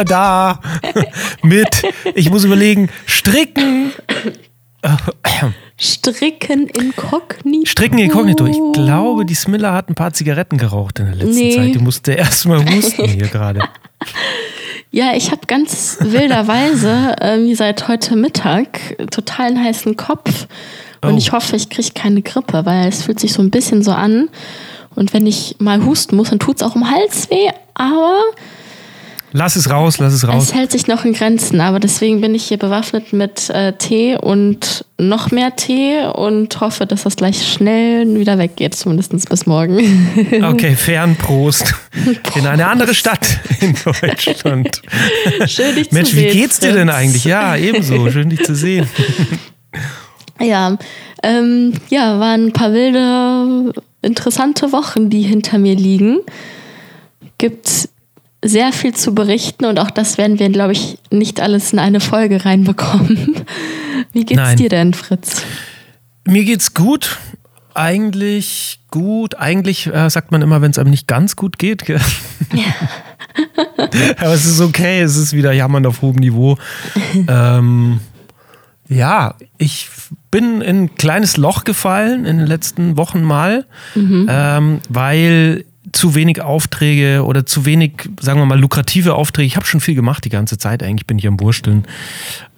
wieder da. Mit, ich muss überlegen, Stricken. Stricken inkognito. Stricken inkognito. Ich glaube, die Smilla hat ein paar Zigaretten geraucht in der letzten Nee. Zeit. Die musste erst mal husten hier gerade. Ja, ich habe ganz wilderweise ähm, seit heute Mittag total einen heißen Kopf. Und Oh. ich hoffe, ich kriege keine Grippe, weil es fühlt sich so ein bisschen so an. Und wenn ich mal husten muss, dann tut es auch im Hals weh. Aber Lass es raus, lass es raus. es hält sich noch in Grenzen. Aber deswegen bin ich hier bewaffnet mit äh, Tee und noch mehr Tee und hoffe, dass das gleich schnell wieder weggeht, zumindest bis morgen. Okay, fern Prost. In eine andere Stadt in Deutschland. Schön, dich Mensch, zu wie sehen, geht's dir denn eigentlich? Ja, ebenso. Schön, dich zu sehen. Ja, ähm, ja, waren ein paar wilde, interessante Wochen, die hinter mir liegen. Gibt sehr viel zu berichten und auch das werden wir, glaube ich, nicht alles in eine Folge reinbekommen. Wie geht's Nein. dir denn, Fritz? Mir geht's gut. Eigentlich gut. Eigentlich äh, sagt man immer, wenn es einem nicht ganz gut geht. gell? Aber es ist okay. Es ist wieder Jammern auf hohem Niveau. ähm, ja, ich bin in ein kleines Loch gefallen in den letzten Wochen mal, ähm, weil zu wenig Aufträge oder zu wenig, sagen wir mal, lukrative Aufträge. Ich habe schon viel gemacht die ganze Zeit. Eigentlich bin ich am Wursteln.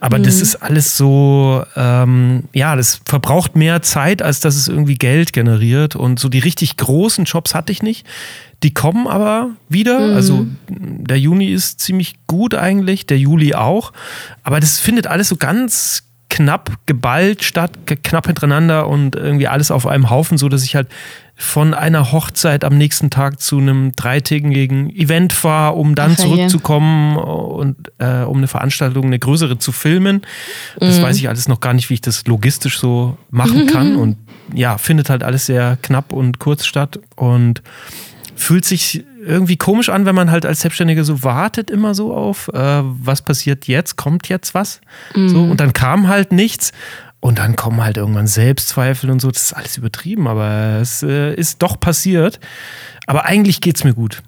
Aber das ist alles so, ähm, ja, das verbraucht mehr Zeit, als dass es irgendwie Geld generiert. Und so die richtig großen Jobs hatte ich nicht. Die kommen aber wieder. Also der Juni ist ziemlich gut eigentlich, der Juli auch. Aber das findet alles so ganz knapp geballt statt, knapp hintereinander und irgendwie alles auf einem Haufen, so dass ich halt von einer Hochzeit am nächsten Tag zu einem dreitägigen Event fahre, um dann Ach, zurückzukommen und äh, um eine Veranstaltung, eine größere zu filmen. Das weiß ich alles noch gar nicht, wie ich das logistisch so machen kann. Und ja, findet halt alles sehr knapp und kurz statt und fühlt sich irgendwie komisch an, wenn man halt als Selbstständiger so wartet immer so auf, äh, was passiert jetzt, kommt jetzt was. So, und dann kam halt nichts. Und dann kommen halt irgendwann Selbstzweifel und so. Das ist alles übertrieben, aber es äh, ist doch passiert. Aber eigentlich geht's mir gut.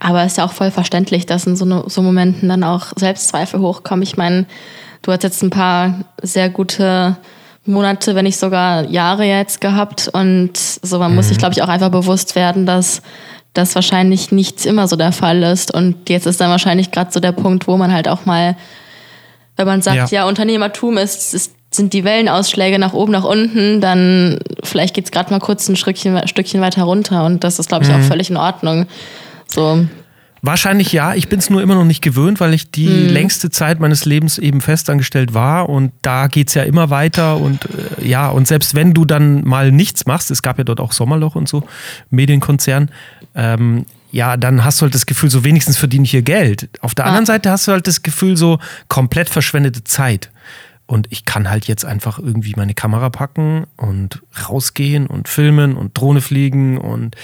Aber ist ja auch voll verständlich, dass in so, ne, so Momenten dann auch Selbstzweifel hochkommen. Ich meine, du hast jetzt ein paar sehr gute Monate, wenn nicht sogar Jahre jetzt gehabt. Und so, man muss sich, glaube ich, auch einfach bewusst werden, dass das wahrscheinlich nicht immer so der Fall ist. Und jetzt ist dann wahrscheinlich gerade so der Punkt, wo man halt auch mal, wenn man sagt, Ja. ja, Unternehmertum ist, ist sind die Wellenausschläge nach oben, nach unten, dann vielleicht geht's gerade mal kurz ein Stückchen, Stückchen weiter runter und das ist, glaube ich, auch völlig in Ordnung. So, Wahrscheinlich ja. Ich bin es nur immer noch nicht gewöhnt, weil ich die längste Zeit meines Lebens eben festangestellt war und da geht's ja immer weiter und äh, ja, und selbst wenn du dann mal nichts machst, es gab ja dort auch Sommerloch und so, Medienkonzern, ähm, ja, dann hast du halt das Gefühl, so wenigstens verdiene ich hier Geld. Auf der anderen Seite hast du halt das Gefühl, so komplett verschwendete Zeit. Und ich kann halt jetzt einfach irgendwie meine Kamera packen und rausgehen und filmen und Drohne fliegen und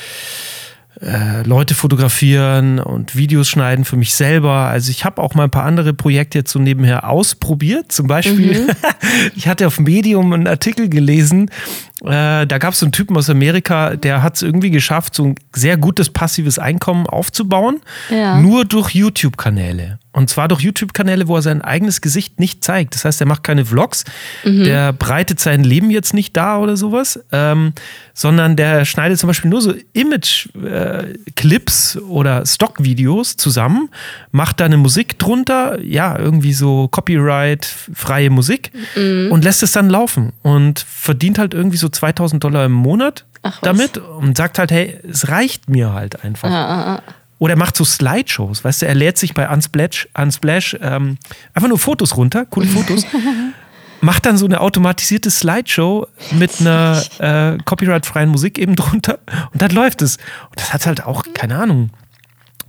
äh, Leute fotografieren und Videos schneiden für mich selber. Also ich habe auch mal ein paar andere Projekte jetzt so nebenher ausprobiert. Zum Beispiel, ich hatte auf Medium einen Artikel gelesen, äh, da gab es so einen Typen aus Amerika, der hat es irgendwie geschafft, so ein sehr gutes passives Einkommen aufzubauen, Ja. nur durch YouTube-Kanäle. Und zwar durch YouTube-Kanäle, wo er sein eigenes Gesicht nicht zeigt. Das heißt, er macht keine Vlogs, der breitet sein Leben jetzt nicht dar oder sowas, ähm, sondern der schneidet zum Beispiel nur so Image-Clips oder Stock-Videos zusammen, macht da eine Musik drunter, ja, irgendwie so Copyright-freie Musik. Und lässt es dann laufen und verdient halt irgendwie so 2000 Dollar im Monat Ach damit und sagt halt, hey, es reicht mir halt einfach. ah, Oder er macht so Slideshows, weißt du, er lädt sich bei Unsplash, Unsplash ähm, einfach nur Fotos runter, coole Fotos, macht dann so eine automatisierte Slideshow mit einer äh, copyright-freien Musik eben drunter und dann läuft es. Und das hat halt auch, keine Ahnung,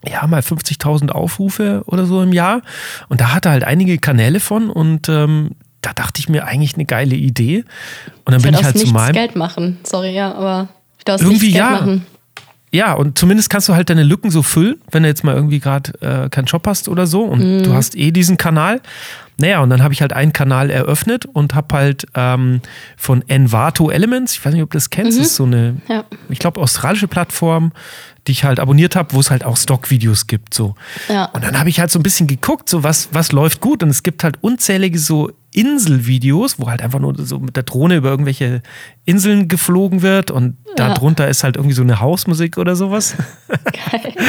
ja, mal 50.000 Aufrufe oder so im Jahr. Und da hat er halt einige Kanäle von und ähm, da dachte ich mir eigentlich eine geile Idee. Und dann ich bin ich halt zu nichts meinem. Geld machen. Sorry, ja, aber Irgendwie ja. machen. Ja, und zumindest kannst du halt deine Lücken so füllen, wenn du jetzt mal irgendwie gerade äh, keinen Job hast oder so und du hast eh diesen Kanal. naja, und dann habe ich halt einen Kanal eröffnet und habe halt ähm, von Envato Elements, ich weiß nicht, ob du das kennst, mhm. ist so eine, ja. ich glaube, australische Plattform, die ich halt abonniert habe, wo es halt auch Stockvideos gibt. So. Ja. Und dann habe ich halt so ein bisschen geguckt, so was, was läuft gut. Und es gibt halt unzählige so Inselvideos, wo halt einfach nur so mit der Drohne über irgendwelche Inseln geflogen wird und ja. darunter ist halt irgendwie so eine Hausmusik oder sowas. Geil.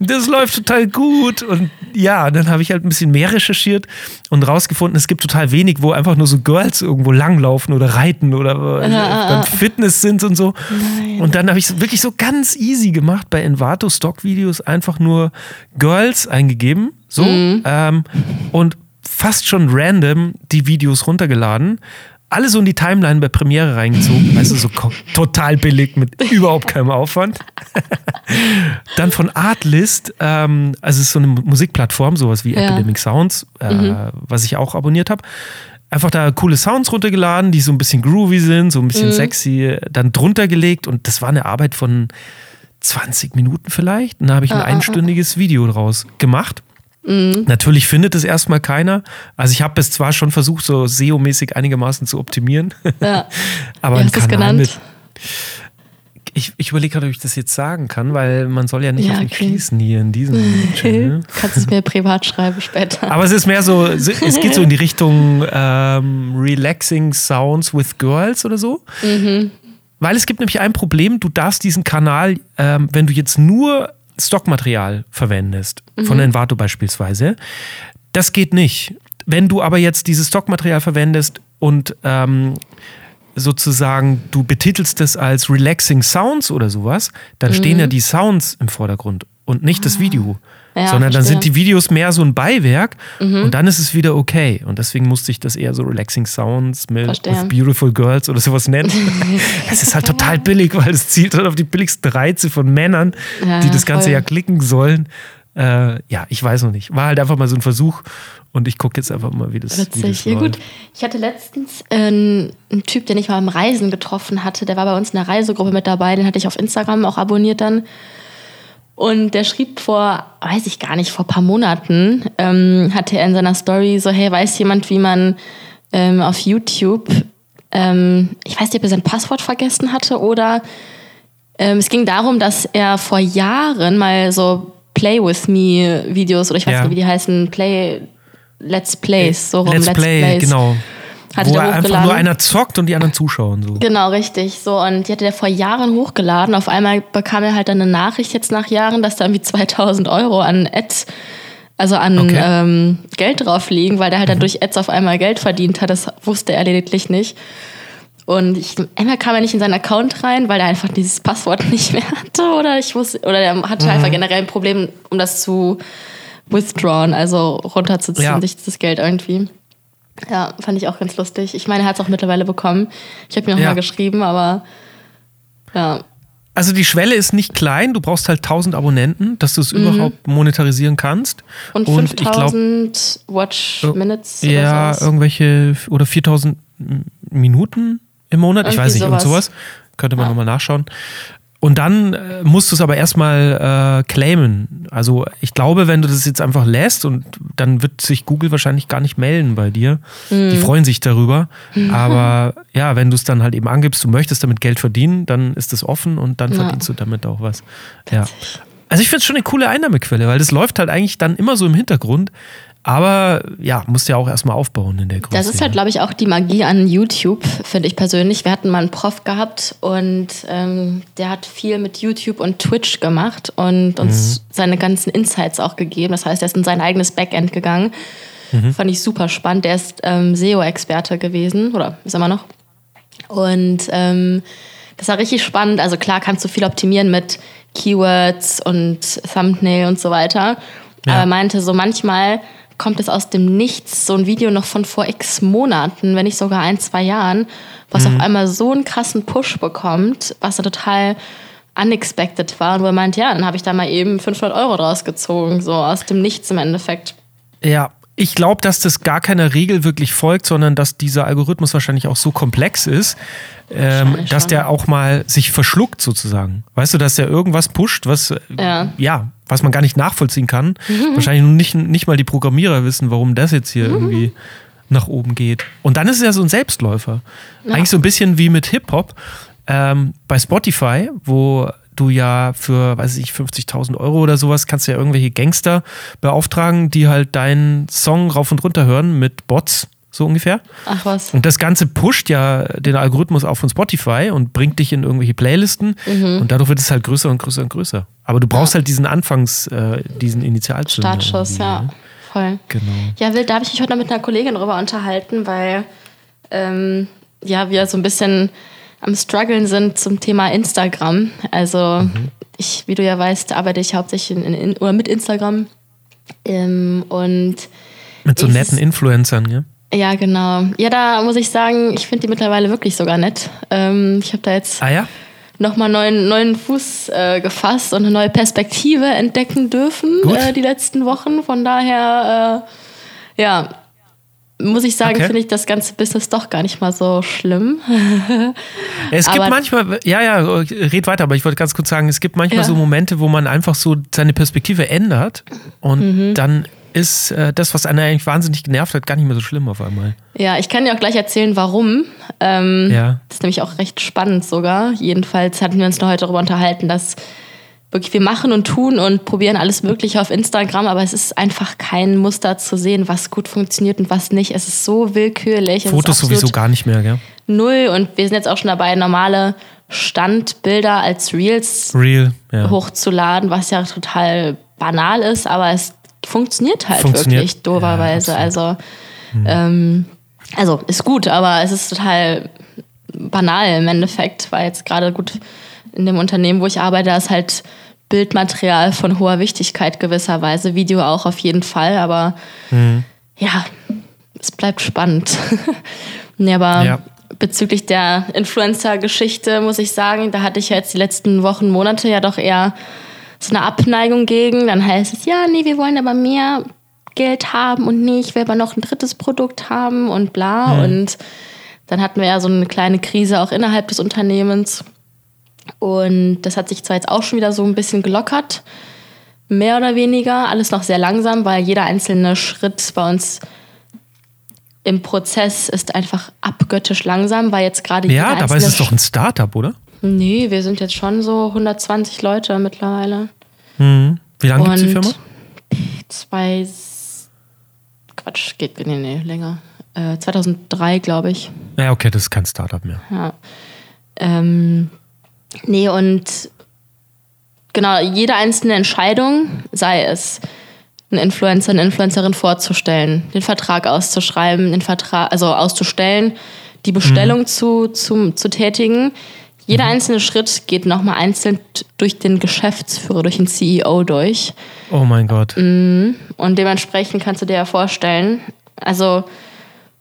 Das läuft total gut und ja, dann habe ich halt ein bisschen mehr recherchiert und rausgefunden, es gibt total wenig, wo einfach nur so Girls irgendwo langlaufen oder reiten oder ja, beim Fitness sind und so. Nein. Und dann habe ich es wirklich so ganz easy gemacht bei Envato Stock Videos einfach nur Girls eingegeben, so mhm. ähm, und fast schon random die Videos runtergeladen, alle so in die Timeline bei Premiere reingezogen, weißt du, so total billig mit überhaupt keinem Aufwand. Dann von Artlist, ähm, also es ist so eine Musikplattform, sowas wie ja. Epidemic Sounds, äh, mhm. was ich auch abonniert habe. Einfach da coole Sounds runtergeladen, die so ein bisschen groovy sind, so ein bisschen mhm. sexy, dann drunter gelegt und das war eine Arbeit von 20 Minuten vielleicht. Und da habe ich ein ah, ah, ah. einstündiges Video draus gemacht. Mhm. Natürlich findet es erstmal keiner. Also ich habe es zwar schon versucht, so SEO-mäßig einigermaßen zu optimieren. Ja. aber Wie hast ein Kanal mit. Ich, ich überlege gerade, ob ich das jetzt sagen kann, weil man soll ja nicht ja, auf mich okay. schließen hier in diesem Channel. Kannst es mir privat schreiben später. Aber es ist mehr so, es geht so in die Richtung ähm, Relaxing Sounds with Girls oder so. Mhm. Weil es gibt nämlich ein Problem, du darfst diesen Kanal, ähm, wenn du jetzt nur Stockmaterial verwendest, mhm. von Envato beispielsweise, das geht nicht. Wenn du aber jetzt dieses Stockmaterial verwendest und ähm, sozusagen du betitelst es als Relaxing Sounds oder sowas, dann mhm. stehen ja die Sounds im Vordergrund und nicht ah. das Video. Ja, sondern dann sind die Videos mehr so ein Beiwerk mhm. und dann ist es wieder okay. Und deswegen musste ich das eher so Relaxing Sounds mit Beautiful Girls oder sowas nennen. es ist halt total billig, weil es zielt halt auf die billigsten Reize von Männern, ja, die das Ganze voll. ja klicken sollen. Äh, ja, ich weiß noch nicht. War halt einfach mal so ein Versuch und ich gucke jetzt einfach mal, wie das, Witzig. Wie das ja, gut. Ich hatte letztens äh, einen Typ, den ich mal im Reisen getroffen hatte, der war bei uns in der Reisegruppe mit dabei, den hatte ich auf Instagram auch abonniert dann. Und der schrieb vor, weiß ich gar nicht, vor ein paar Monaten, ähm, hatte er in seiner Story so, hey, weiß jemand, wie man ähm, auf YouTube, ähm, ich weiß nicht, ob er sein Passwort vergessen hatte oder ähm, es ging darum, dass er vor Jahren mal so Play with Me Videos oder ich weiß ja. nicht, wie die heißen, Play, Let's Plays, so rum, Let's, Let's Play, Plays. genau. Hatte Wo einfach nur einer zockt und die anderen zuschauen. So. Genau, richtig. So, und die hatte der vor Jahren hochgeladen. Auf einmal bekam er halt dann eine Nachricht jetzt nach Jahren, dass da irgendwie 2000 Euro an Ads, also an okay. ähm, Geld drauf liegen, weil der halt dann mhm. durch Ads auf einmal Geld verdient hat. Das wusste er lediglich nicht. Und ich, einmal kam er nicht in seinen Account rein, weil er einfach dieses Passwort nicht mehr hatte. Oder ich wusste, oder er hatte mhm. einfach generell ein Problem, um das zu withdrawn, also runterzuziehen, ja. sich das Geld irgendwie. Ja, fand ich auch ganz lustig. Ich meine, er hat es auch mittlerweile bekommen. Ich habe mir noch ja. mal geschrieben, aber ja. Also die Schwelle ist nicht klein, du brauchst halt 1000 Abonnenten, dass du es mhm. überhaupt monetarisieren kannst. Und, und 5000 Watch-Minutes. Ja, sowas. irgendwelche oder 4000 Minuten im Monat, ich weiß nicht, sowas. irgend sowas. Könnte man ja. nochmal nachschauen. Und dann äh, musst du es aber erstmal äh, claimen. Also ich glaube, wenn du das jetzt einfach lässt und dann wird sich Google wahrscheinlich gar nicht melden bei dir. Mhm. Die freuen sich darüber. Mhm. Aber ja, wenn du es dann halt eben angibst, du möchtest damit Geld verdienen, dann ist das offen und dann ja. verdienst du damit auch was. Ja. Also ich finde es schon eine coole Einnahmequelle, weil das läuft halt eigentlich dann immer so im Hintergrund. Aber ja, musst ja auch erstmal aufbauen in der Größe. Das ist halt, glaube ich, auch die Magie an YouTube, finde ich persönlich. Wir hatten mal einen Prof gehabt und ähm, der hat viel mit YouTube und Twitch gemacht und uns mhm. seine ganzen Insights auch gegeben. Das heißt, er ist in sein eigenes Backend gegangen. Mhm. Fand ich super spannend. Der ist ähm, SEO-Experte gewesen oder ist immer noch. Und ähm, das war richtig spannend. Also klar kannst du viel optimieren mit Keywords und Thumbnail und so weiter. Ja. Aber er meinte so manchmal kommt es aus dem Nichts, so ein Video noch von vor x Monaten, wenn nicht sogar ein, zwei Jahren, was mhm. auf einmal so einen krassen Push bekommt, was da total unexpected war. Und wo er meint, ja, dann habe ich da mal eben 500 Euro draus gezogen, so aus dem Nichts im Endeffekt. Ja, ich glaube, dass das gar keiner Regel wirklich folgt, sondern dass dieser Algorithmus wahrscheinlich auch so komplex ist, ähm, dass der auch mal sich verschluckt sozusagen. Weißt du, dass der irgendwas pusht, was ja, ja was man gar nicht nachvollziehen kann. Mhm. Wahrscheinlich nicht, nicht mal die Programmierer wissen, warum das jetzt hier mhm. irgendwie nach oben geht. Und dann ist es ja so ein Selbstläufer. Ja. Eigentlich so ein bisschen wie mit Hip-Hop ähm, bei Spotify, wo du ja für, weiß ich, 50.000 Euro oder sowas kannst du ja irgendwelche Gangster beauftragen, die halt deinen Song rauf und runter hören mit Bots, so ungefähr. Ach was. Und das Ganze pusht ja den Algorithmus auch von Spotify und bringt dich in irgendwelche Playlisten mhm. und dadurch wird es halt größer und größer und größer. Aber du brauchst ja. halt diesen Anfangs, äh, diesen Initialzünder. Startschuss, ja. Voll. Genau. Ja, Wild, da habe ich mich heute noch mit einer Kollegin drüber unterhalten, weil ähm, ja, wir so ein bisschen am struggeln sind zum Thema Instagram. Also mhm. ich, wie du ja weißt, arbeite ich hauptsächlich in, in, oder mit Instagram. Ähm, und mit so netten Influencern, ja? Ja, genau. Ja, da muss ich sagen, ich finde die mittlerweile wirklich sogar nett. Ähm, ich habe da jetzt ah, ja? nochmal neuen, neuen Fuß äh, gefasst und eine neue Perspektive entdecken dürfen äh, die letzten Wochen. Von daher, äh, ja, muss ich sagen, okay. finde ich das ganze Business doch gar nicht mal so schlimm. es gibt manchmal, ja, ja, red weiter, aber ich wollte ganz kurz sagen, es gibt manchmal ja. so Momente, wo man einfach so seine Perspektive ändert und mhm. dann ist äh, das, was einen eigentlich wahnsinnig genervt hat, gar nicht mehr so schlimm auf einmal. Ja, ich kann dir auch gleich erzählen, warum. Ähm, ja. Das ist nämlich auch recht spannend sogar. Jedenfalls hatten wir uns noch heute darüber unterhalten, dass wirklich, wir machen und tun und probieren alles Mögliche auf Instagram, aber es ist einfach kein Muster zu sehen, was gut funktioniert und was nicht. Es ist so willkürlich. Fotos sowieso gar nicht mehr, gell? Null und wir sind jetzt auch schon dabei, normale Standbilder als Reels Real, ja. hochzuladen, was ja total banal ist, aber es funktioniert halt funktioniert. wirklich doverweise. Ja, also, hm. ähm, also ist gut, aber es ist total banal im Endeffekt, weil jetzt gerade gut in dem Unternehmen, wo ich arbeite, da ist halt Bildmaterial von hoher Wichtigkeit gewisserweise, Video auch auf jeden Fall, aber mhm. ja, es bleibt spannend. nee, aber ja. bezüglich der Influencer-Geschichte muss ich sagen, da hatte ich ja jetzt die letzten Wochen, Monate ja doch eher so eine Abneigung gegen. Dann heißt es, ja, nee, wir wollen aber mehr Geld haben und nee, ich will aber noch ein drittes Produkt haben und bla. Mhm. Und dann hatten wir ja so eine kleine Krise auch innerhalb des Unternehmens. Und das hat sich zwar jetzt auch schon wieder so ein bisschen gelockert, mehr oder weniger, alles noch sehr langsam, weil jeder einzelne Schritt bei uns im Prozess ist einfach abgöttisch langsam, weil jetzt gerade Ja, dabei ist es doch ein Startup, oder? Nee, wir sind jetzt schon so 120 Leute mittlerweile. Mhm. Wie lange gibt es die Firma? Zwei. Quatsch, geht nee, nee, länger. Äh, 2003, glaube ich. Ja, okay, das ist kein Startup mehr. Ja. Ähm, Nee, und genau, jede einzelne Entscheidung, sei es einen Influencer, eine Influencerin vorzustellen, den Vertrag auszuschreiben, den Vertrag, also auszustellen, die Bestellung mhm. zu, zu, zu tätigen. Jeder mhm. einzelne Schritt geht nochmal einzeln durch den Geschäftsführer, durch den CEO durch. Oh mein Gott. Mhm. Und dementsprechend kannst du dir ja vorstellen, also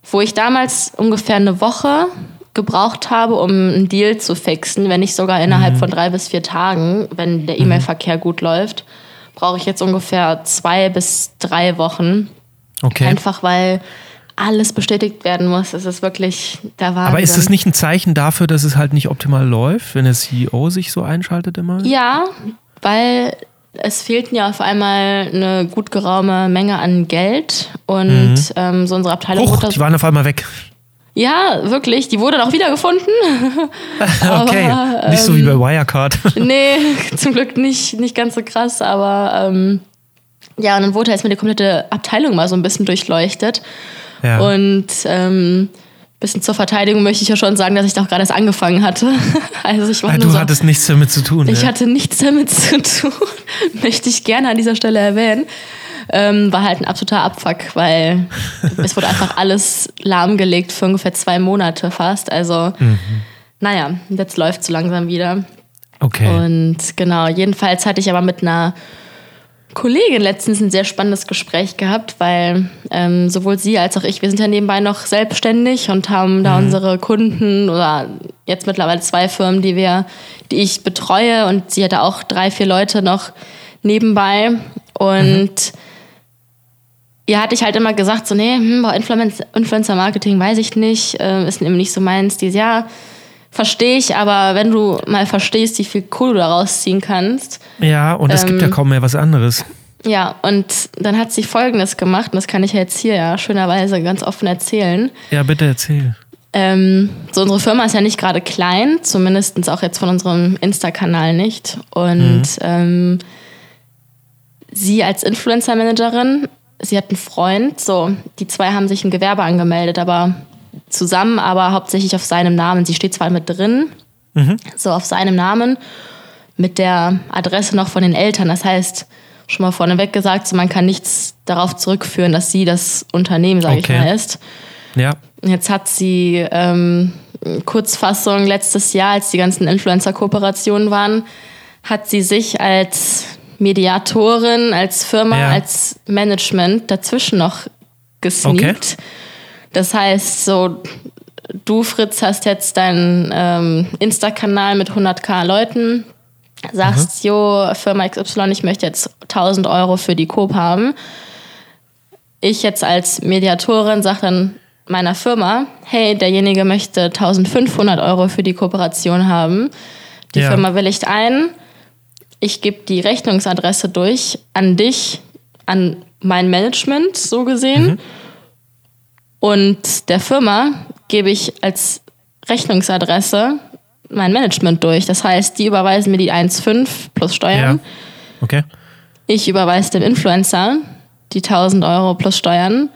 wo ich damals ungefähr eine Woche gebraucht habe, um einen Deal zu fixen, wenn nicht sogar innerhalb mhm. von drei bis vier Tagen, wenn der mhm. E-Mail-Verkehr gut läuft, brauche ich jetzt ungefähr zwei bis drei Wochen. Okay. Einfach weil alles bestätigt werden muss. Es ist wirklich der Wahnsinn. Aber ist das nicht ein Zeichen dafür, dass es halt nicht optimal läuft, wenn der CEO sich so einschaltet immer? Ja, weil es fehlten ja auf einmal eine gut geraume Menge an Geld und mhm. ähm, so unsere Abteilung. Huch, die waren auf einmal weg. Ja, wirklich. Die wurde dann auch wiedergefunden. okay, aber, nicht so wie bei ähm, Wirecard. nee, zum Glück nicht, nicht ganz so krass, aber ähm, ja, und dann wurde jetzt mal die komplette Abteilung mal so ein bisschen durchleuchtet. Ja. Und ähm, bisschen zur Verteidigung möchte ich ja schon sagen, dass ich doch gerade erst angefangen hatte. Also ich war du so, hattest nichts damit zu tun. Ich ja. hatte nichts damit zu tun, möchte ich gerne an dieser Stelle erwähnen ähm, war halt ein absoluter Abfuck, weil es wurde einfach alles lahmgelegt für ungefähr zwei Monate fast. Also, mhm. naja, jetzt läuft es so langsam wieder. Okay. Und genau, jedenfalls hatte ich aber mit einer Kollegin letztens ein sehr spannendes Gespräch gehabt, weil ähm, sowohl sie als auch ich, wir sind ja nebenbei noch selbstständig und haben da mhm. unsere Kunden oder jetzt mittlerweile zwei Firmen, die wir, die ich betreue und sie hatte auch drei, vier Leute noch nebenbei und mhm ja, hatte ich halt immer gesagt, so, nee, hm, Influencer-Marketing weiß ich nicht, äh, ist eben nicht so meins. Dieses Jahr verstehe ich, aber wenn du mal verstehst, wie viel Kohle du daraus ziehen kannst. Ja, und es gibt ja Ähm, kaum mehr was anderes. Ja, und dann hat sie Folgendes gemacht, und das kann ich ja jetzt hier ja schönerweise ganz offen erzählen. Ja, bitte erzähl. Ähm, so, unsere Firma ist ja nicht gerade klein, zumindest auch jetzt von unserem Insta-Kanal nicht. Und ähm, sie als Influencer-Managerin, sie hat einen Freund, so, die zwei haben sich ein Gewerbe angemeldet, aber zusammen, aber hauptsächlich auf seinem Namen. Sie steht zwar mit drin, so auf seinem Namen, mit der Adresse noch von den Eltern. Das heißt, schon mal vorneweg gesagt, so, man kann nichts darauf zurückführen, dass sie das Unternehmen, sage Okay. ich mal, ist. Ja. Jetzt hat sie ähm, Kurzfassung letztes Jahr, als die ganzen Influencer-Kooperationen waren, hat sie sich als Mediatorin, als Firma, Ja. als Management dazwischen noch gesneakt. Das heißt, so du Fritz hast jetzt deinen ähm, Insta-Kanal mit 100k Leuten, sagst, jo, Firma XY, ich möchte jetzt 1000 Euro für die Coop haben ich jetzt als Mediatorin sage dann meiner Firma, hey, derjenige möchte 1500 Euro für die Kooperation haben. Die Ja. Firma willigt ein. Ich gebe die Rechnungsadresse durch an dich, an mein Management, so gesehen. Und der Firma gebe ich als Rechnungsadresse mein Management durch. Das heißt, die überweisen mir die 1,5 plus Ja. Steuern. Okay. Ich überweise dem Influencer die 1000 Euro plus Steuern.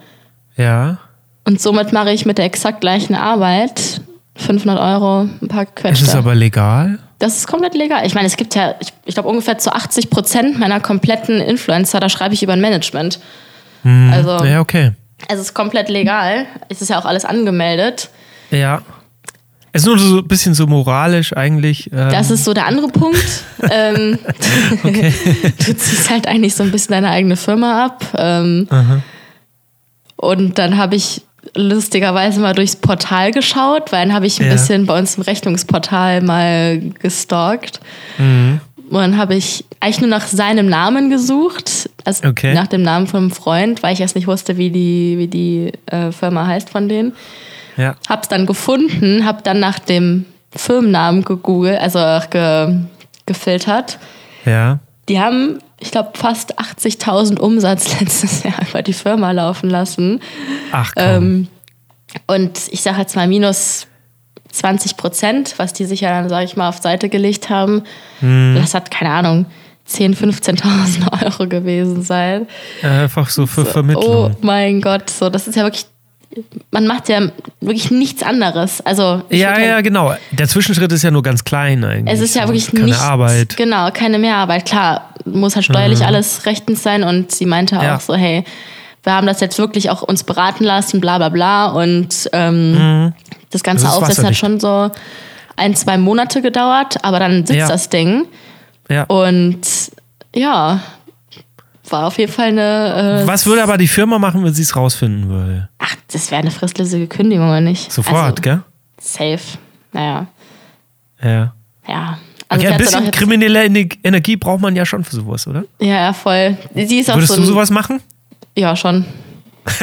Ja. Und somit mache ich mit der exakt gleichen Arbeit 500 Euro ein paar Es ist Quetschte. aber legal. Das ist komplett legal. Ich meine, es gibt ja, ich, ich glaube, ungefähr zu 80 Prozent meiner kompletten Influencer, da schreibe ich über ein Management. Also, Ja, okay. es ist komplett legal. Es ist ja auch alles angemeldet. Ja. Es ist nur so ein bisschen so moralisch eigentlich. Ähm, Das ist so der andere Punkt. ähm, du ziehst halt eigentlich so ein bisschen deine eigene Firma ab. Ähm, und dann habe ich lustigerweise mal durchs Portal geschaut, weil dann habe ich ein Ja. bisschen bei uns im Rechnungsportal mal gestalkt. Mhm. Und dann habe ich eigentlich nur nach seinem Namen gesucht, also Okay. nach dem Namen von einem Freund, weil ich erst nicht wusste, wie die, wie die äh, Firma heißt von denen. ja. Hab's dann gefunden, hab dann nach dem Firmennamen gegoogelt, also ge, gefiltert. Ja. Die haben, ich glaube, fast 80.000 Umsatz letztes Jahr über die Firma laufen lassen. Ach komm. Ähm, und ich sage jetzt mal minus 20 Prozent, was die sich ja dann, sage ich mal, auf Seite gelegt haben. Hm. Das hat, keine Ahnung, 10.000, 15.000 Euro gewesen sein. Einfach so für Oh Vermittlung. mein Gott, so, das ist ja wirklich, man macht ja wirklich nichts anderes. Also, Ja, würd ja, genau. Der Zwischenschritt ist ja nur ganz klein eigentlich. Es ist ja So, wirklich keine nichts, Arbeit. Genau, keine Mehrarbeit. Klar, muss halt steuerlich alles rechtens sein und sie meinte Ja. auch so, hey, wir haben das jetzt wirklich auch uns beraten lassen, bla bla bla und ähm, das ganze Das ist Aufsetzen hat schon so ein, zwei Monate gedauert, aber dann sitzt Ja. das Ding Ja. und ja, war auf jeden Fall eine, äh, Was würde aber die Firma machen, wenn sie es rausfinden würde? ach, das wäre eine fristlösige Kündigung oder nicht? Sofort, also, gell? Safe, naja, Ja. ja. Okay, Also ein dann auch bisschen jetzt- kriminelle Ener- Energie braucht man ja schon für sowas, oder? Ja, ja, voll. Sie ist auch Würdest so du ein, sowas machen? Ja, schon.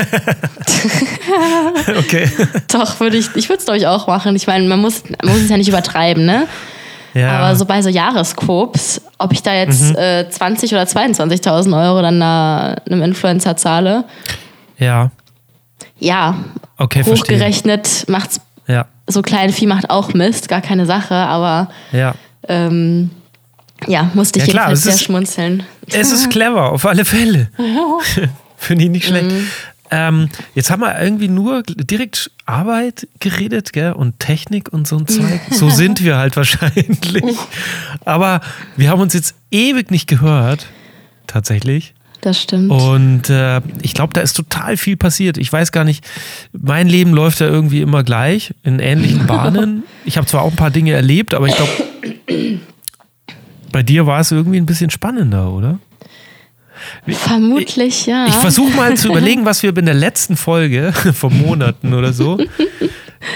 Okay. Doch, würde ich, ich würde es glaube ich auch machen. Ich meine, man muss, man muss es ja nicht übertreiben, ne? Ja. Mhm. Aber so bei so Jahreskopes, ob ich da jetzt äh, 20 oder 22.000 Euro dann na, einem Influencer zahle, ja. ja, Okay, verstehe. hochgerechnet macht's, Ja. so klein Vieh macht auch Mist, gar keine Sache, aber Ja. ähm, ja, musste ich Ja, klar, jedenfalls es sehr ist- schmunzeln. Es ist clever, auf alle Fälle. Finde ich nicht schlecht. Mhm. Ähm, jetzt haben wir irgendwie nur direkt Arbeit geredet, gell? Und Technik und so ein Zeug. So sind wir halt wahrscheinlich. Aber wir haben uns jetzt ewig nicht gehört. Tatsächlich. Das stimmt. Und äh, ich glaube, da ist total viel passiert. Ich weiß gar nicht, mein Leben läuft ja irgendwie immer gleich, in ähnlichen Bahnen. Ich habe zwar auch ein paar Dinge erlebt, aber ich glaube, bei dir war es irgendwie ein bisschen spannender, oder? Vermutlich, ja. Ich versuche mal zu überlegen, was wir in der letzten Folge vor Monaten oder so.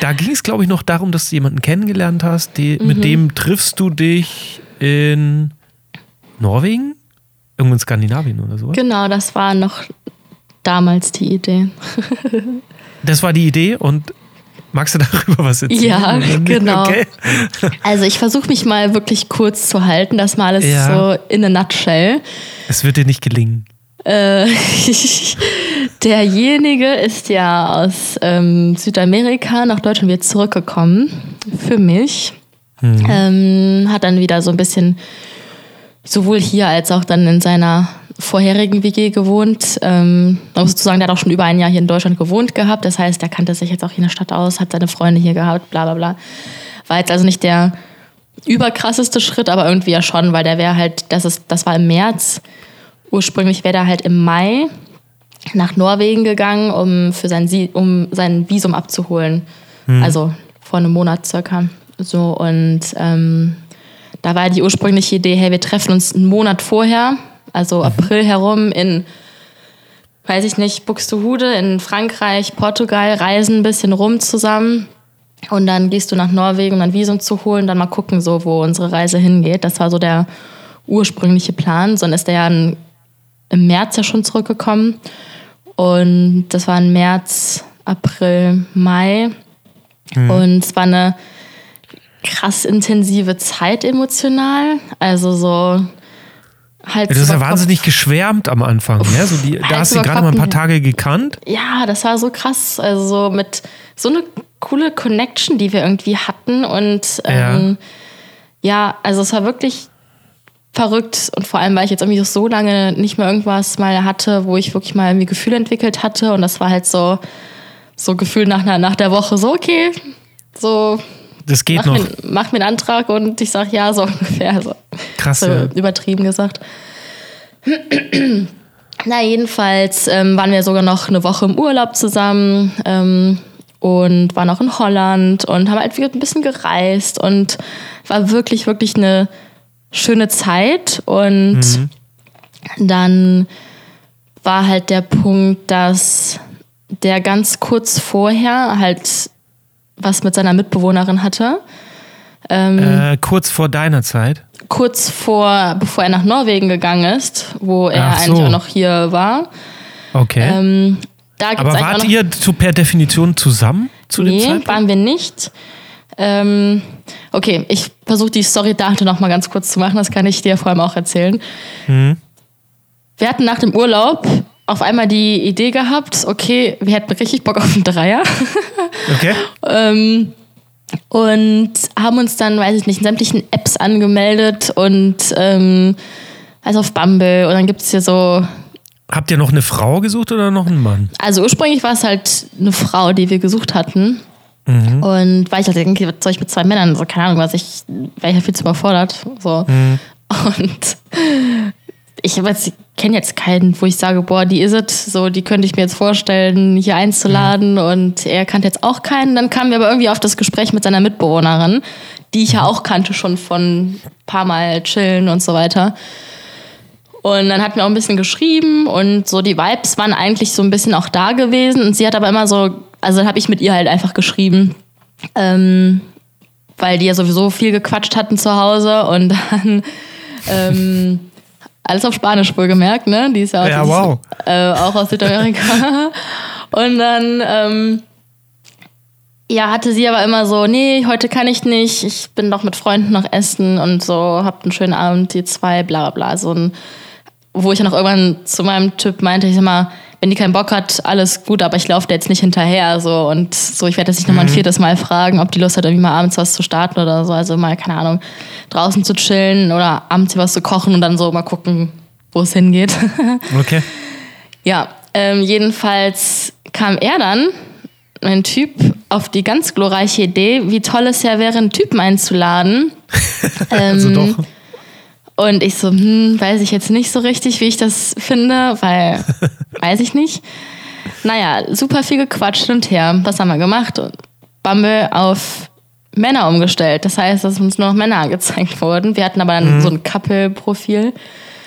Da ging es, glaube ich, noch darum, dass du jemanden kennengelernt hast, die, Mhm. mit dem triffst du dich in Norwegen? Irgendwo in Skandinavien oder so. Genau, das war noch damals die Idee. das war die Idee und magst du darüber was erzählen? Ja, genau. Okay. Also ich versuche mich mal wirklich kurz zu halten, das mal alles ja. so in a nutshell. Es wird dir nicht gelingen. Äh, derjenige ist ja aus ähm, Südamerika nach Deutschland wieder zurückgekommen für mich. Mhm. Ähm, hat dann wieder so ein bisschen sowohl hier als auch dann in seiner vorherigen WG gewohnt. Ähm, sozusagen, der hat auch schon über ein Jahr hier in Deutschland gewohnt gehabt. Das heißt, er kannte sich jetzt auch hier in der Stadt aus, hat seine Freunde hier gehabt, bla bla bla. War jetzt also nicht der überkrasseste Schritt, aber irgendwie ja schon, weil der wäre halt, das ist, das war im März. Ursprünglich wäre er halt im Mai nach Norwegen gegangen, um für sein, um sein Visum abzuholen. Hm. Also vor einem Monat circa. So, und ähm, da war die ursprüngliche Idee, hey, wir treffen uns einen Monat vorher, also mhm. April herum in, weiß ich nicht, Buxtehude in Frankreich, Portugal, reisen ein bisschen rum zusammen. Und dann gehst du nach Norwegen, um ein Visum zu holen, dann mal gucken, so, wo unsere Reise hingeht. Das war so der ursprüngliche Plan. Sonst ist er ja im März ja schon zurückgekommen. Und das war im März, April, Mai. Mhm. Und es war eine krass intensive Zeit emotional. Also so Ja, das ist ja wahnsinnig geschwärmt am Anfang. Ja? So die, da hast du gerade mal ein paar Tage gekannt. Ja, das war so krass. Also so mit so eine coole Connection, die wir irgendwie hatten. Und ähm, ja. ja, also es war wirklich verrückt und vor allem, weil ich jetzt irgendwie so lange nicht mehr irgendwas mal hatte, wo ich wirklich mal irgendwie Gefühle entwickelt hatte und das war halt so so Gefühl nach, nach der Woche so okay, so das geht mach noch. Mir, mach mir einen Antrag und ich sag ja, so ungefähr. Also, Krass. So ja. Übertrieben gesagt. Na, jedenfalls ähm, waren wir sogar noch eine Woche im Urlaub zusammen ähm, und waren auch in Holland und haben halt ein bisschen gereist und war wirklich, wirklich eine schöne Zeit. Und mhm. dann war halt der Punkt, dass der ganz kurz vorher halt was mit seiner Mitbewohnerin hatte. Ähm, äh, kurz vor deiner Zeit? Kurz vor, bevor er nach Norwegen gegangen ist, wo er so. eigentlich auch noch hier war. Okay. Ähm, Aber wart ihr zu, per Definition zusammen zu nee, dem Zeitpunkt? waren wir nicht. Ähm, okay, ich versuche die Story dahinter noch mal ganz kurz zu machen, das kann ich dir vor allem auch erzählen. Mhm. Wir hatten nach dem Urlaub auf einmal die Idee gehabt, okay, wir hätten richtig Bock auf einen Dreier. Okay. ähm, und haben uns dann, weiß ich nicht, in sämtlichen Apps angemeldet und ähm, also auf Bumble und dann gibt es hier so. Habt ihr noch eine Frau gesucht oder noch einen Mann? Also ursprünglich war es halt eine Frau, die wir gesucht hatten. Mhm. Und weil ich halt denke, was soll ich mit zwei Männern? So, keine Ahnung, was ich, wäre ich halt viel zu überfordert. So. Mhm. Und ich jetzt, kenne jetzt keinen, wo ich sage, boah, die ist es, so, die könnte ich mir jetzt vorstellen, hier einzuladen und er kannte jetzt auch keinen. Dann kamen wir aber irgendwie auf das Gespräch mit seiner Mitbewohnerin, die ich ja auch kannte schon von ein paar Mal chillen und so weiter. Und dann hatten wir auch ein bisschen geschrieben und so die Vibes waren eigentlich so ein bisschen auch da gewesen und sie hat aber immer so, also habe ich mit ihr halt einfach geschrieben, ähm, weil die ja sowieso viel gequatscht hatten zu Hause und dann ähm, alles auf Spanisch wohlgemerkt, ne? Die ist ja, ja wow. äh, auch aus Südamerika. Und dann, ähm, ja, hatte sie aber immer so, nee, heute kann ich nicht, ich bin doch mit Freunden noch essen und so, habt einen schönen Abend, die zwei, bla bla bla. So ein, wo ich dann auch irgendwann zu meinem Typ meinte, ich sag mal, wenn die keinen Bock hat, alles gut, aber ich laufe da jetzt nicht hinterher. So und so, ich werde jetzt nicht nochmal ein mhm. viertes Mal fragen, ob die Lust hat, irgendwie mal abends was zu starten oder so. Also mal, keine Ahnung, draußen zu chillen oder abends was zu kochen und dann so mal gucken, wo es hingeht. Okay. ja, ähm, jedenfalls kam er dann, ein Typ, auf die ganz glorreiche Idee, wie toll es ja wäre, einen Typen einzuladen. also ähm, doch. Und ich so, hm, weiß ich jetzt nicht so richtig, wie ich das finde, weil weiß ich nicht. Naja, super viel gequatscht und her. Was haben wir gemacht? Bumble auf Männer umgestellt. Das heißt, dass uns nur noch Männer angezeigt wurden. Wir hatten aber dann mhm. so ein Couple-Profil.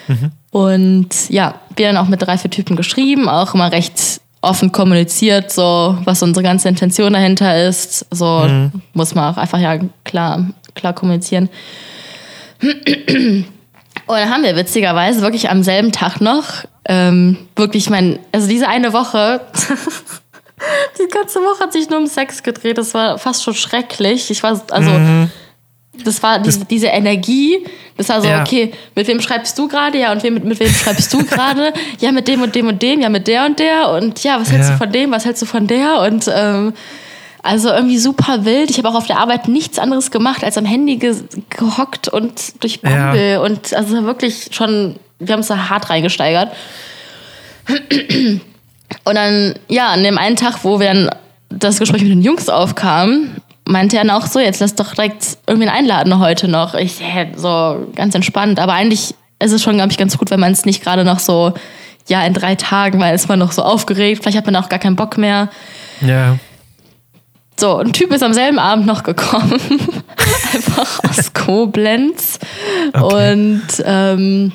Mhm. Und ja, wir dann auch mit drei, vier Typen geschrieben, auch immer recht offen kommuniziert, so was unsere ganze Intention dahinter ist. So mhm. muss man auch einfach ja klar, klar kommunizieren. Und dann haben wir witzigerweise wirklich am selben Tag noch ähm, wirklich mein, also diese eine Woche, die ganze Woche hat sich nur um Sex gedreht. Das war fast schon schrecklich. Ich war, also, mhm. das war diese, diese Energie. Das war so, ja. okay, mit wem schreibst du gerade? Ja, und wem, mit, mit wem schreibst du gerade? ja, mit dem und dem und dem, ja, mit der und der. Und ja, was hältst ja. du von dem? Was hältst du von der? Und ähm, also irgendwie super wild. Ich habe auch auf der Arbeit nichts anderes gemacht, als am Handy ge gehockt und durch Bumble. Ja. Und also wirklich schon, wir haben es da hart reingesteigert. Und dann, ja, an dem einen Tag, wo wir dann das Gespräch mit den Jungs aufkam, meinte er dann auch so, jetzt lass doch direkt irgendwen einladen heute noch. Ich, hey, so ganz entspannt. Aber eigentlich ist es schon, glaube ich, ganz gut, wenn man es nicht gerade noch so, ja, in drei Tagen, weil ist man noch so aufgeregt. Vielleicht hat man auch gar keinen Bock mehr. Ja. So, ein Typ ist am selben Abend noch gekommen. Einfach aus Koblenz. Okay. Und ähm,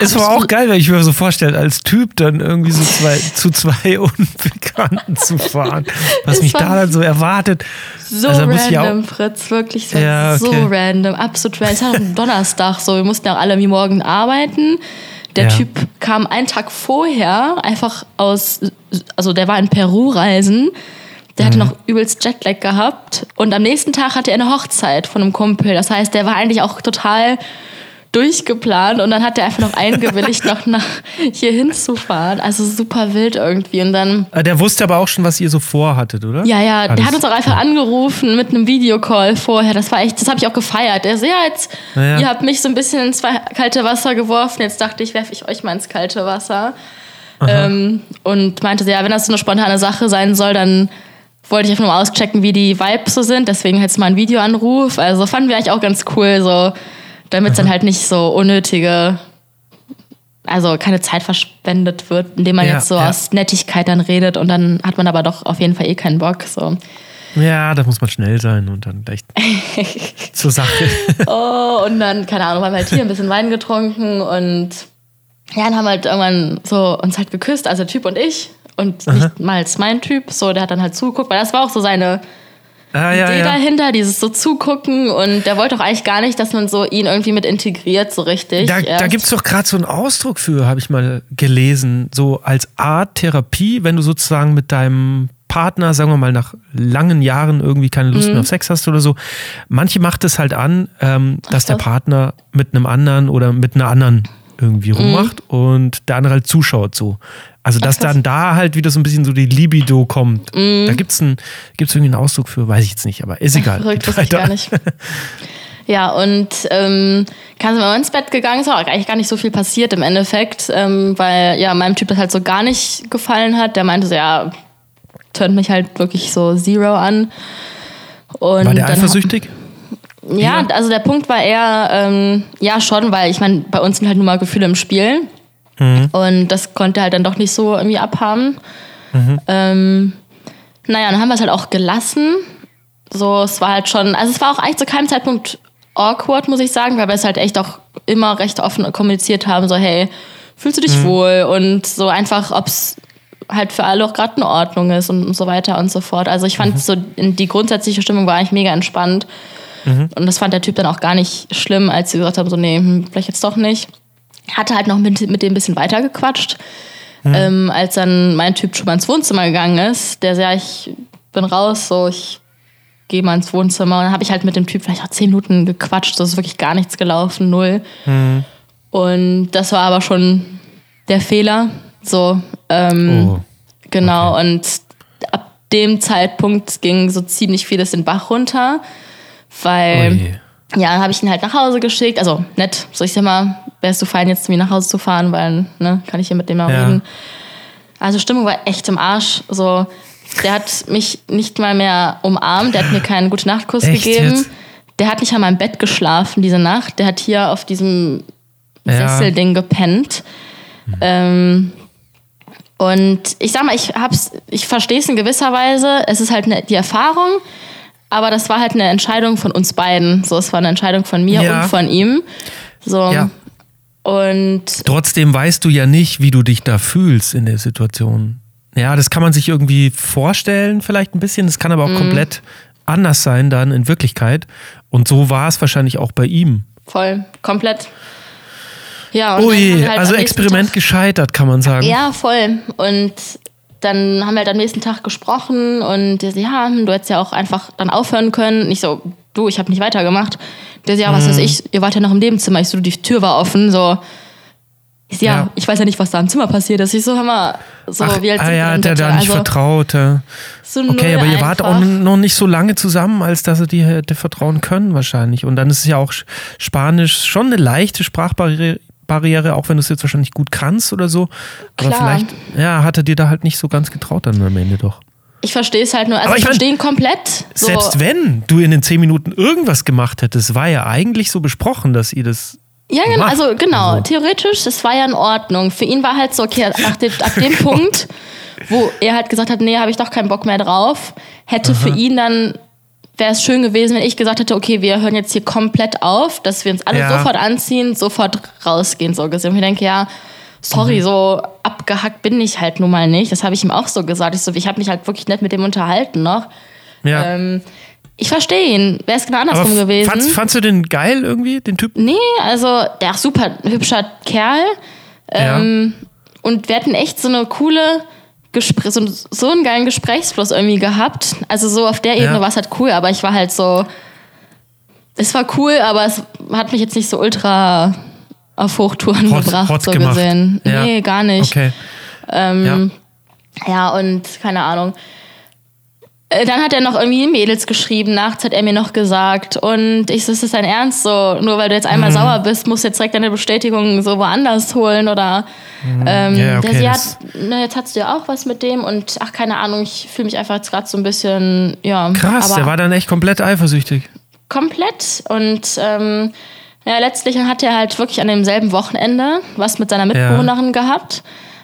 es war auch geil, wenn ich mir so vorstelle, als Typ dann irgendwie so zwei, zu zwei Unbekannten zu fahren. Was mich da dann so erwartet. So also, random, Fritz, wirklich so, ja, okay. so random, absolut random. Es war ein Donnerstag so, wir mussten ja alle wie morgen arbeiten. Der ja. Typ kam einen Tag vorher einfach aus, also der war in Peru reisen. Der hatte mhm. noch übelst Jetlag gehabt und am nächsten Tag hatte er eine Hochzeit von einem Kumpel. Das heißt, der war eigentlich auch total durchgeplant und dann hat er einfach noch eingewilligt, noch nach hier hinzufahren. Also super wild irgendwie. Und dann. Ah, der wusste aber auch schon, was ihr so vorhattet, oder? Ja, ja, Alles. der hat uns auch einfach angerufen mit einem Videocall vorher. Das war echt, das habe ich auch gefeiert. Er so, ja, jetzt, ja. ihr habt mich so ein bisschen ins kalte Wasser geworfen. Jetzt dachte ich, werfe ich euch mal ins kalte Wasser. Ähm, und meinte, ja, wenn das so eine spontane Sache sein soll, dann wollte ich einfach nur auschecken, wie die Vibes so sind. Deswegen jetzt mal ein Videoanruf. Also fanden wir eigentlich auch ganz cool, so damit es dann halt nicht so unnötige, also keine Zeit verschwendet wird, indem man ja, jetzt so ja. aus Nettigkeit dann redet und dann hat man aber doch auf jeden Fall eh keinen Bock. So. Ja, da muss man schnell sein und dann echt zur Sache. oh, und dann, keine Ahnung, haben wir halt hier ein bisschen Wein getrunken und ja, dann haben wir halt irgendwann so uns halt geküsst, also Typ und ich. Und nicht Aha. mal mein Typ, so, der hat dann halt zugeguckt, weil das war auch so seine ah, ja, Idee ja. dahinter, dieses so zugucken und der wollte auch eigentlich gar nicht, dass man so ihn irgendwie mit integriert, so richtig. Da, da gibt es doch gerade so einen Ausdruck für, habe ich mal gelesen, so als Art Therapie, wenn du sozusagen mit deinem Partner, sagen wir mal, nach langen Jahren irgendwie keine Lust mhm. mehr auf Sex hast oder so. Manche macht es halt an, ähm, dass der Partner mit einem anderen oder mit einer anderen irgendwie rummacht mhm. und der andere halt zuschaut so. Also, dass dann da halt wieder so ein bisschen so die Libido kommt. Mm. Da gibt es gibt's irgendwie einen Ausdruck für, weiß ich jetzt nicht, aber ist egal. Verrückt, wusste ich gar nicht. Ja, und ähm, kann sind wir ins Bett gegangen, ist auch eigentlich gar nicht so viel passiert im Endeffekt, ähm, weil ja meinem Typ das halt so gar nicht gefallen hat. Der meinte so, ja, tönt mich halt wirklich so Zero an. Und war der eifersüchtig? Ja, also der Punkt war eher, ähm, ja schon, weil ich meine, bei uns sind halt nun mal Gefühle im Spiel. Mhm. Und das konnte er halt dann doch nicht so irgendwie abhaben. Mhm. Ähm, naja, dann haben wir es halt auch gelassen. So, es war halt schon, also es war auch eigentlich zu keinem Zeitpunkt awkward, muss ich sagen, weil wir es halt echt auch immer recht offen kommuniziert haben, so hey, fühlst du dich mhm. wohl? Und so einfach, ob es halt für alle auch gerade in Ordnung ist und, so weiter und so fort. Also ich fand mhm. so, die grundsätzliche Stimmung war eigentlich mega entspannt. Mhm. Und das fand der Typ dann auch gar nicht schlimm, als sie gesagt haben, so nee, hm, vielleicht jetzt doch nicht hatte halt noch mit, mit dem ein bisschen weiter gequatscht. Mhm. Ähm, als dann mein Typ schon mal ins Wohnzimmer gegangen ist, der sagt, ich bin raus, so ich gehe mal ins Wohnzimmer. Und dann habe ich halt mit dem Typ vielleicht auch zehn Minuten gequatscht, das ist wirklich gar nichts gelaufen, null. Mhm. Und das war aber schon der Fehler. So, ähm, oh. genau. Okay. Und ab dem Zeitpunkt ging so ziemlich vieles den Bach runter, weil. Oh ja, dann habe ich ihn halt nach Hause geschickt. Also nett, so ich sag mal, wärst du fein, jetzt zu mir nach Hause zu fahren, weil, ne, kann ich hier mit dem mal ja. reden. Also Stimmung war echt im Arsch. So, der hat mich nicht mal mehr umarmt, der hat mir keinen gute Nachtkuss echt gegeben. Jetzt? Der hat nicht an meinem Bett geschlafen diese Nacht. Der hat hier auf diesem ja. Sesselding gepennt. Mhm. Ähm, und ich sag mal, ich hab's, ich verstehe es in gewisser Weise. Es ist halt ne, die Erfahrung. Aber das war halt eine Entscheidung von uns beiden. So, es war eine Entscheidung von mir ja. und von ihm. So. Ja. Und trotzdem weißt du ja nicht, wie du dich da fühlst in der Situation. Ja, das kann man sich irgendwie vorstellen, vielleicht ein bisschen. Das kann aber auch mhm. komplett anders sein dann in Wirklichkeit. Und so war es wahrscheinlich auch bei ihm. Voll, komplett. Ja, und Ui, halt also Experiment Tag- gescheitert, kann man sagen. Ja, voll. Und dann haben wir halt am nächsten Tag gesprochen und der so, ja, hm, du hättest ja auch einfach dann aufhören können. Und ich so, du, ich habe nicht weitergemacht. Der so, ja, was Mhm. weiß ich, ihr wart ja noch im Nebenzimmer. Ich so, die Tür war offen, so. Ich so, ja, Ja. ich weiß ja nicht, was da im Zimmer passiert ist. Ich so, hör mal, so, Ach, wie alt ah, ja, der da nicht Also, vertraut. ja. so Okay, aber ihr wart auch noch nicht so lange zusammen, als dass er dir hätte vertrauen können wahrscheinlich. Und dann ist es ja auch Sch- Spanisch schon eine leichte Sprachbarriere, Barriere, auch wenn du es jetzt wahrscheinlich gut kannst oder so. Aber Klar. vielleicht, ja, hat er dir da halt nicht so ganz getraut dann am Ende doch. Ich verstehe es halt nur, also Aber ich ich verstehe ihn komplett. So, Selbst wenn du in den zehn Minuten irgendwas gemacht hättest, war ja eigentlich so besprochen, dass ihr das. Ja, genau, macht. also genau, Also- theoretisch, das war ja in Ordnung. Für ihn war halt so, okay, ab dem, ab dem Punkt, wo er halt gesagt hat, nee, habe ich doch keinen Bock mehr drauf, hätte für ihn dann, wäre es schön gewesen, wenn ich gesagt hätte, okay, wir hören jetzt hier komplett auf, dass wir uns alle Ja. sofort anziehen, sofort rausgehen, so gesehen. Und ich denke, ja, Mhm. sorry, so abgehackt bin ich halt nun mal nicht. Das habe ich ihm auch so gesagt. Ich so, ich habe mich halt wirklich nett mit dem unterhalten noch. Ja. Ähm, ich verstehe ihn. Wäre es genau andersrum gewesen. fandst, fandst du den geil irgendwie, den Typ? Nee, also der ist super hübscher Kerl. Ähm, Und wir hatten echt so eine coole Gespr so, so einen geilen Gesprächsfluss irgendwie gehabt. Also so auf der Ebene Ja. war es halt cool, aber ich war halt so. Es war cool, aber es hat mich jetzt nicht so ultra auf Hochtouren Hot- gebracht, hot so gemacht. gesehen. Ja. Nee, gar nicht. Okay. Ähm, ja. und keine Ahnung. Äh, Dann hat er noch irgendwie Mädels geschrieben, nachts hat er mir noch gesagt. Und ich so, ist das dein Ernst? So, nur weil du jetzt Mhm. einmal sauer bist, musst du jetzt direkt deine Bestätigung so woanders holen oder ähm, Mhm. Ja, okay, der, hat, ne, jetzt hast du ja auch was mit dem und ach, keine Ahnung, ich fühle mich einfach jetzt gerade so ein bisschen, ja. Krass, aber der war dann echt komplett eifersüchtig. komplett. Und ähm, ja, letztlich hat er halt wirklich an demselben Wochenende was mit seiner Mitbewohnerin gehabt.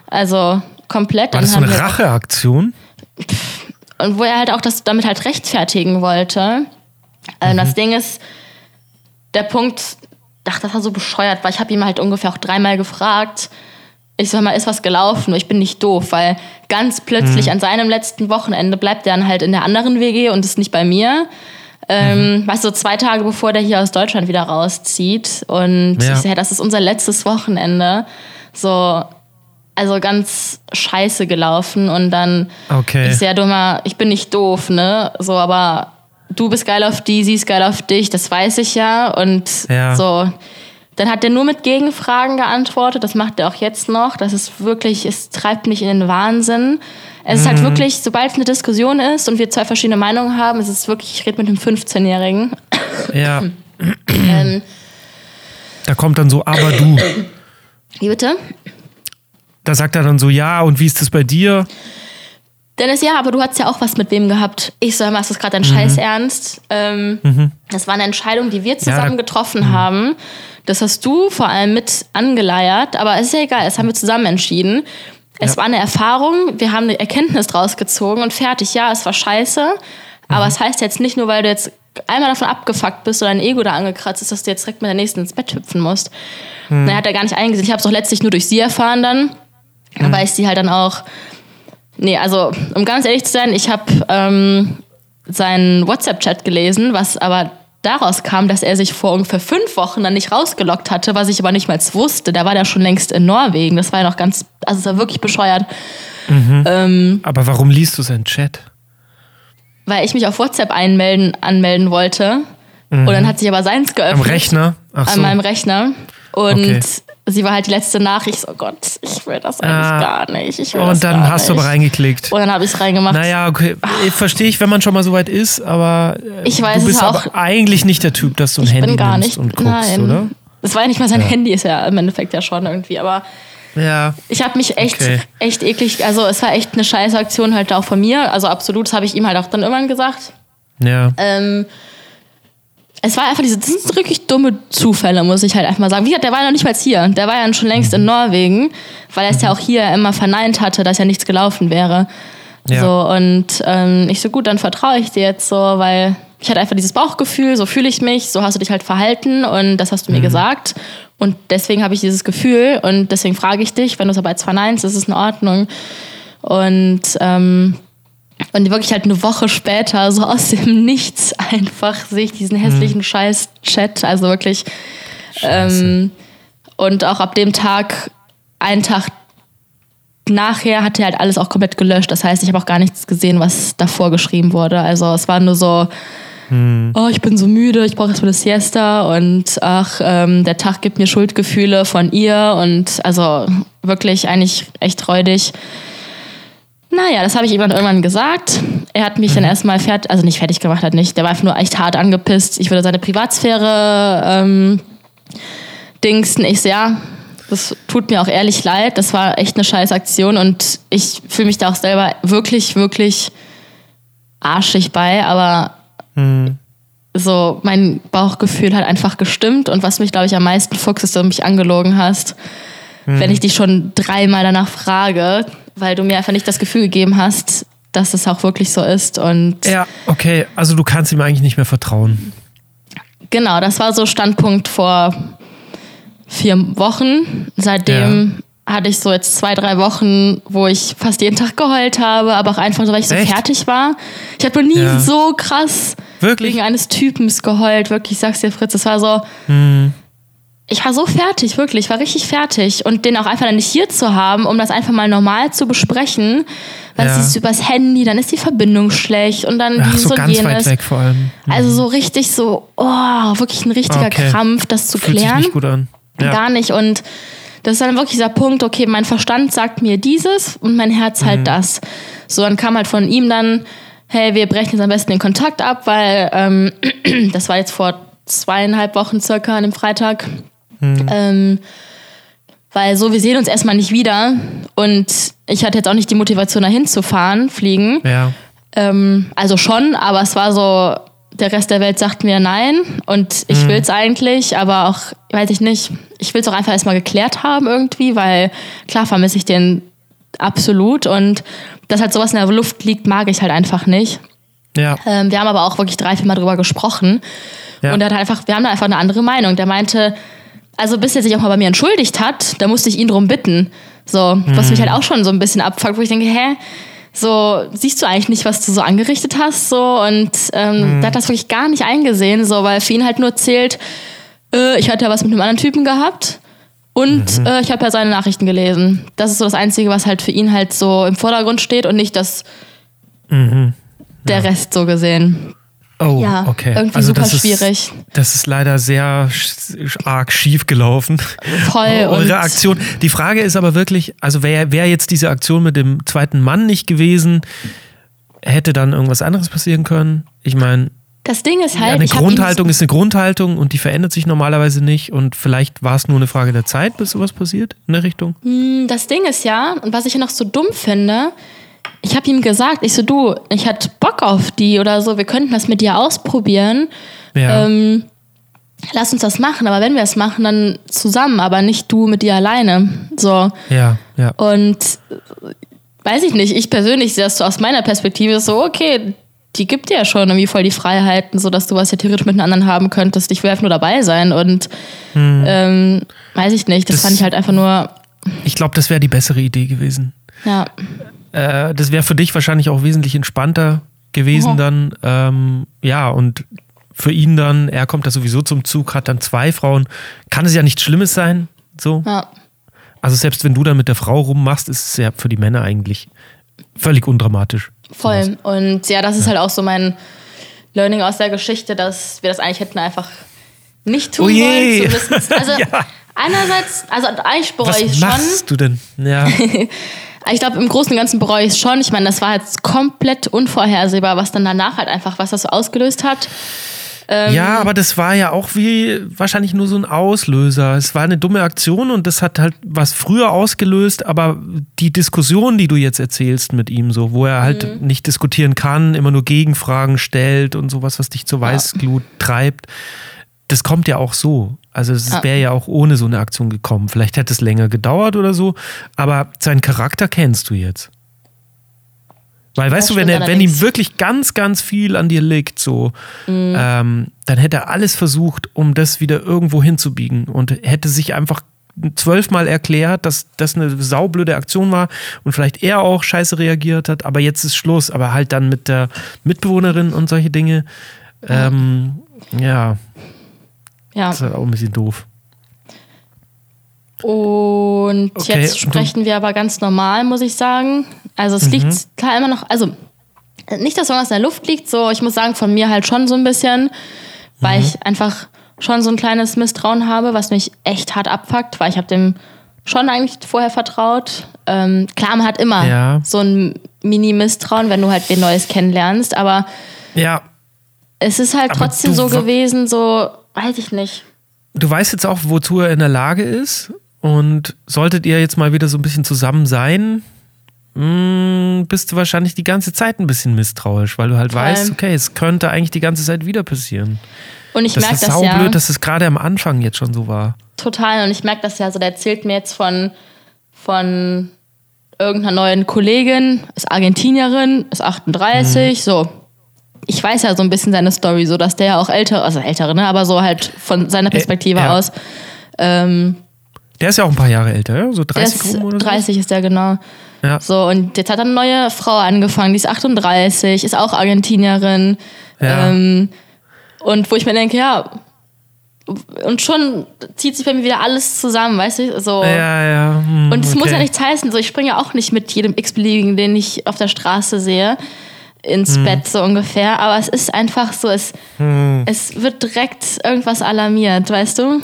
Also komplett. War das so eine Racheaktion? Und wo er halt auch das damit halt rechtfertigen wollte. Ähm, Mhm. Das Ding ist, der Punkt, ach, das war so bescheuert, weil ich habe ihm halt ungefähr auch dreimal gefragt, ich sag mal, ist was gelaufen? Ich bin nicht doof, weil ganz Mhm. plötzlich an seinem letzten Wochenende bleibt er dann halt in der anderen WG und ist nicht bei mir. Ähm, Mhm. Weißt du, so zwei Tage bevor der hier aus Deutschland wieder rauszieht. Und Ja. ich sag, das ist unser letztes Wochenende. So, also ganz scheiße gelaufen. Und dann Okay. ich sehr dummer, ich bin nicht doof, ne? So, aber du bist geil auf die, sie ist geil auf dich, das weiß ich ja. Und Ja. so. Dann hat er nur mit Gegenfragen geantwortet, das macht er auch jetzt noch. Das ist wirklich, es treibt mich in den Wahnsinn. Es ist halt Mhm. wirklich, sobald es eine Diskussion ist und wir zwei verschiedene Meinungen haben, ist es wirklich, ich rede mit einem 15-Jährigen. Ja, ähm, da kommt dann so, aber du. wie bitte? Da sagt er dann so, ja, und wie ist das bei dir? Dennis, ja, aber du hast ja auch was mit wem gehabt. Ich so, hör mal, ist das gerade dein Scheiß ernst? Ähm, Das war eine Entscheidung, die wir zusammen Mhm. da- getroffen haben. Das hast du vor allem mit angeleiert, aber es ist ja egal, das haben wir zusammen entschieden. Es Ja. war eine Erfahrung, wir haben eine Erkenntnis draus gezogen und fertig. Ja, es war scheiße, aber Mhm. es heißt jetzt nicht nur, weil du jetzt einmal davon abgefuckt bist oder dein Ego da angekratzt ist, dass du jetzt direkt mit der nächsten ins Bett hüpfen musst. Mhm. Na, hat er gar nicht eingesehen. Ich habe es auch letztlich nur durch sie erfahren dann, Mhm. weil ich sie halt dann auch Nee, also um ganz ehrlich zu sein, ich habe ähm, seinen WhatsApp-Chat gelesen, was aber daraus kam, dass er sich vor ungefähr fünf Wochen dann nicht rausgelockt hatte, was ich aber nicht mal wusste. Da war der schon längst in Norwegen. Das war ja noch ganz, also es war wirklich bescheuert, Aber warum liest du seinen Chat? weil ich mich auf WhatsApp einmelden, anmelden wollte. Und dann hat sich aber seins geöffnet. Am Rechner? Ach An so. meinem Rechner. Und Okay. sie war halt die letzte Nachricht. So, Gott, ich will das eigentlich Ah. gar nicht. Ich will das Und dann gar hast du nicht. aber reingeklickt. Und dann habe ich es reingemacht. Naja, okay. Verstehe ich, wenn man schon mal so weit ist, aber äh, Ich weiß du bist es auch. aber eigentlich nicht der Typ, dass du ein Ich Handy bin gar nimmst nicht. und guckst, nein. oder? Es war ja nicht mal sein Handy, ist ja im Endeffekt ja schon irgendwie. Aber Ja. ich habe mich echt, Okay. echt eklig. Also es war echt eine scheiß Aktion halt auch von mir. Also absolut, das habe ich ihm halt auch dann irgendwann gesagt. Ja. Ähm, es war einfach diese, das sind wirklich dumme Zufälle, muss ich halt einfach mal sagen. Wie gesagt, der war ja noch nicht mal hier. Der war ja schon längst in Norwegen, weil er es ja auch hier immer verneint hatte, dass ja nichts gelaufen wäre. Ja. So, und ähm, ich so, gut, dann vertraue ich dir jetzt so, weil ich hatte einfach dieses Bauchgefühl, so fühle ich mich, so hast du dich halt verhalten und das hast du mir gesagt. Und deswegen habe ich dieses Gefühl und deswegen frage ich dich, wenn du es aber jetzt verneinst, ist es in Ordnung. Und ähm, und wirklich halt eine Woche später, so aus dem Nichts, einfach sehe ich diesen hässlichen Scheiß-Chat. Also wirklich. Ähm, Und auch ab dem Tag, einen Tag nachher, hat er halt alles auch komplett gelöscht. Das heißt, ich habe auch gar nichts gesehen, was davor geschrieben wurde. Also es war nur so, hm. oh, ich bin so müde, ich brauche erstmal eine Siesta und ach, ähm, der Tag gibt mir Schuldgefühle von ihr und also wirklich eigentlich echt räudig. Naja, das habe ich ihm dann irgendwann gesagt. Er hat mich mhm. dann erstmal fertig, also nicht fertig gemacht, hat nicht. Der war einfach nur echt hart angepisst. Ich würde seine Privatsphäre ähm, dingsten. Ich so, ja, das tut mir auch ehrlich leid. Das war echt eine scheiß Aktion und ich fühle mich da auch selber wirklich, wirklich arschig bei. Aber mhm. so mein Bauchgefühl hat einfach gestimmt und was mich, glaube ich, am meisten fuchst, ist, dass du mich angelogen hast. Mhm. Wenn ich dich schon dreimal danach frage, weil du mir einfach nicht das Gefühl gegeben hast, dass es auch wirklich so ist. Und ja, okay, also du kannst ihm eigentlich nicht mehr vertrauen. Genau, das war so Standpunkt vor vier Wochen. Seitdem ja. hatte ich so jetzt zwei, drei Wochen, wo ich fast jeden Tag geheult habe, aber auch einfach so, weil ich so Echt? fertig war. Ich habe noch nie ja. so krass wirklich? wegen eines Typens geheult. Wirklich, ich sag's dir, Fritz, das war so. Hm ich war so fertig, wirklich, ich war richtig fertig. Und den auch einfach dann nicht hier zu haben, um das einfach mal normal zu besprechen. Weil ja. es ist übers Handy, dann ist die Verbindung schlecht und dann Ach, dieses so und ganz jenes. Weit weg vor allem. Mhm. Also so richtig so, oh, wirklich ein richtiger okay. Krampf, das zu Fühlt klären. Sich nicht gut an. Ja. Gar nicht. Und das ist dann wirklich dieser Punkt, okay, mein Verstand sagt mir dieses und mein Herz halt mhm. das. So, dann kam halt von ihm dann, hey, wir brechen jetzt am besten den Kontakt ab, weil ähm, das war jetzt vor zweieinhalb Wochen circa an dem Freitag. Mhm. Ähm, weil so, wir sehen uns erstmal nicht wieder. Und ich hatte jetzt auch nicht die Motivation, dahin zu fahren, fliegen. Ja. Ähm, also schon, aber es war so, der Rest der Welt sagt mir nein. Und ich mhm. will es eigentlich, aber auch, weiß ich nicht, ich will es auch einfach erstmal geklärt haben irgendwie, weil klar vermisse ich den absolut. Und dass halt sowas in der Luft liegt, mag ich halt einfach nicht. Ja. Ähm, wir haben aber auch wirklich drei, vier Mal drüber gesprochen. Ja. Und er hat einfach, wir haben da einfach eine andere Meinung. Der meinte, also bis er sich auch mal bei mir entschuldigt hat, da musste ich ihn drum bitten. So, mhm. was mich halt auch schon so ein bisschen abfuckt, wo ich denke, hä? So, siehst du eigentlich nicht, was du so angerichtet hast? So, und ähm, mhm. der hat das wirklich gar nicht eingesehen, so, weil für ihn halt nur zählt, äh, ich hatte ja was mit einem anderen Typen gehabt und mhm. äh, ich habe ja seine Nachrichten gelesen. Das ist so das Einzige, was halt für ihn halt so im Vordergrund steht und nicht das mhm. der Rest so gesehen. Oh, ja, okay. Irgendwie also super das schwierig. Ist, das ist leider sehr arg schief gelaufen. Voll. Eure Aktion. Die Frage ist aber wirklich, also wäre wär jetzt diese Aktion mit dem zweiten Mann nicht gewesen, hätte dann irgendwas anderes passieren können? Ich meine. Das Ding ist halt. eine Grundhaltung ist eine Grundhaltung und die verändert sich normalerweise nicht und vielleicht war es nur eine Frage der Zeit, bis sowas passiert in der Richtung. Hm, das Ding ist ja, und was ich ja noch so dumm finde, ich habe ihm gesagt, ich so, du, ich hatte Bock auf die oder so, wir könnten das mit dir ausprobieren. Ja. Ähm, lass uns das machen, aber wenn wir es machen, dann zusammen, aber nicht du mit dir alleine. So. Ja, ja. Und äh, weiß ich nicht, ich persönlich sehe das so aus meiner Perspektive so, okay, die gibt dir ja schon irgendwie voll die Freiheiten, so dass du was ja theoretisch mit einem anderen haben könntest. Ich will einfach nur dabei sein und hm. ähm, weiß ich nicht, das, das fand ich halt einfach nur. Ich glaube, das wäre die bessere Idee gewesen. Ja. Äh, das wäre für dich wahrscheinlich auch wesentlich entspannter gewesen oh. dann. Ähm, ja, und für ihn dann, er kommt da sowieso zum Zug, hat dann zwei Frauen. Kann es ja nichts Schlimmes sein. So. Ja. Also selbst wenn du dann mit der Frau rummachst, ist es ja für die Männer eigentlich völlig undramatisch. Voll. Sowas. Und ja, das ist ja. halt auch so mein Learning aus der Geschichte, dass wir das eigentlich hätten einfach nicht tun oh sollen. Also ja. einerseits, also eigentlich bereue ich schon. Was machst du denn? Ja. Ich glaube, im Großen und Ganzen bereue ich es schon. Ich meine, das war jetzt komplett unvorhersehbar, was dann danach halt einfach, was das so ausgelöst hat. Ähm ja, aber das war ja auch wie wahrscheinlich nur so ein Auslöser. Es war eine dumme Aktion und das hat halt was früher ausgelöst, aber die Diskussion, die du jetzt erzählst mit ihm, so, wo er halt mhm. nicht diskutieren kann, immer nur Gegenfragen stellt und sowas, was dich zur Weißglut ja. treibt, das kommt ja auch so. Also es ah. wäre ja auch ohne so eine Aktion gekommen. Vielleicht hätte es länger gedauert oder so, aber seinen Charakter kennst du jetzt. Weil, weißt du, wenn, er, wenn ihm wirklich ganz, ganz viel an dir liegt, so, mhm. ähm, dann hätte er alles versucht, um das wieder irgendwo hinzubiegen und hätte sich einfach zwölfmal erklärt, dass das eine saublöde Aktion war und vielleicht er auch scheiße reagiert hat, aber jetzt ist Schluss, aber halt dann mit der Mitbewohnerin und solche Dinge. Ähm, ja, ja. Das ist halt auch ein bisschen doof. Und Okay, jetzt sprechen wir aber ganz normal, muss ich sagen. Also es liegt klar immer noch, also nicht, dass irgendwas in der Luft liegt, so ich muss sagen, von mir halt schon so ein bisschen, weil ich einfach schon so ein kleines Misstrauen habe, was mich echt hart abfuckt, weil ich habe dem schon eigentlich vorher vertraut. Ähm, klar, man hat immer Ja. so ein Mini-Misstrauen, wenn du halt wen Neues kennenlernst, aber Ja, es ist halt Aber trotzdem so gewesen, so, weiß ich nicht. du weißt jetzt auch, wozu er in der Lage ist. Und solltet ihr jetzt mal wieder so ein bisschen zusammen sein, mh, bist du wahrscheinlich die ganze Zeit ein bisschen misstrauisch, weil du halt Voll. weißt, okay, es könnte eigentlich die ganze Zeit wieder passieren. Und ich Das merke ist das saublöd, ja dass es gerade am Anfang jetzt schon so war. total. Und ich merke das ja so, der erzählt mir jetzt von, von irgendeiner neuen Kollegin, ist Argentinierin, ist 38, Mhm. so. Ich weiß ja so ein bisschen seine Story, so dass der ja auch älter, also ältere, ne, aber so halt von seiner Perspektive ja. aus. Ähm, Der ist ja auch ein paar Jahre älter, so der 30 ist, oder so. 30 ist der genau. Ja. So, und jetzt hat er eine neue Frau angefangen, die ist 38, ist auch Argentinierin. Ja. Ähm, und wo ich mir denke, ja, und schon zieht sich bei mir wieder alles zusammen, weißt du? So. Ja, ja. hm, Und es muss okay. ja nichts heißen. So, ich springe ja auch nicht mit jedem x-beliebigen, den ich auf der Straße sehe, ins Hm. Bett so ungefähr. Aber es ist einfach so, es, Hm. es wird direkt irgendwas alarmiert, weißt du?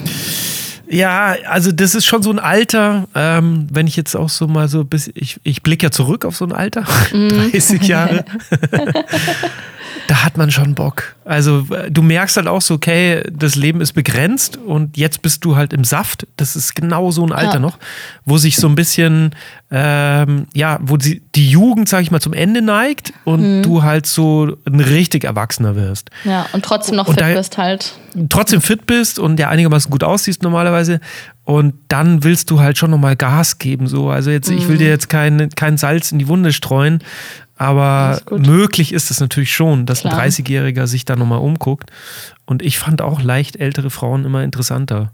Ja, also das ist schon so ein Alter, ähm, wenn ich jetzt auch so mal so bis, ich, ich blicke ja zurück auf so ein Alter, Mhm. 30 Jahre. da hat man schon Bock. Also äh, du merkst halt auch so, okay, das Leben ist begrenzt und jetzt bist du halt im Saft. Das ist genau so ein Alter Ja. noch, wo sich so ein bisschen, ähm, ja, wo sie, die Jugend, sag ich mal, zum Ende neigt und Mhm. du halt so ein richtig Erwachsener wirst. Ja, und trotzdem noch Und fit da- bist halt. trotzdem fit bist und ja einigermaßen gut aussiehst normalerweise und dann willst du halt schon nochmal Gas geben so also jetzt ich Mhm. will dir jetzt kein, kein Salz in die Wunde streuen aber gut. möglich ist es natürlich schon dass Klar. ein 30-Jähriger sich da nochmal umguckt und ich fand auch leicht ältere Frauen immer interessanter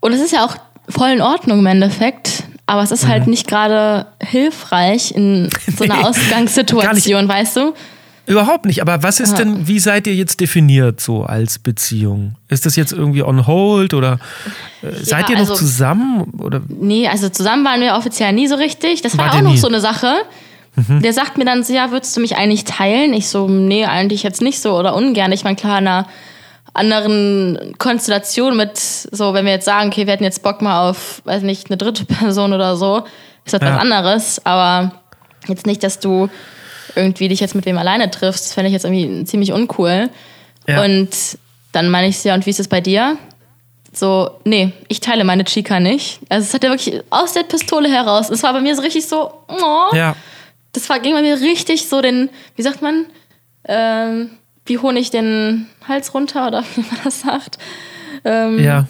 Und es ist ja auch voll in Ordnung im Endeffekt. Aber es ist halt nicht gerade hilfreich in so einer Mhm. Ausgangssituation, weißt du? Überhaupt nicht. Aber was ist Ja. denn, wie seid ihr jetzt definiert so als Beziehung? Ist das jetzt irgendwie on hold oder äh, seid ihr noch also- zusammen? Oder Nee, also zusammen waren wir offiziell nie so richtig. Das war Wart auch noch nie? so eine Sache. Der sagt mir dann so, ja, würdest du mich eigentlich teilen? Ich so, nee, eigentlich jetzt nicht so oder ungern. Ich meine, klar, in einer anderen Konstellation mit, so, wenn wir jetzt sagen, okay, wir hätten jetzt Bock mal auf, weiß nicht, eine dritte Person oder so, ist das Ja. was anderes. Aber jetzt nicht, dass du irgendwie dich jetzt mit wem alleine triffst. Das fände ich jetzt irgendwie ziemlich uncool. Ja. Und dann meine ich ja, und wie ist es bei dir? So, nee, ich teile meine Chica nicht. Also es hat ja wirklich aus der Pistole heraus. Es war bei mir so richtig so, oh, ja, das war, ging bei mir richtig so den, wie sagt man, ähm, wie Honig den Hals runter oder wie man das sagt. Ähm, ja.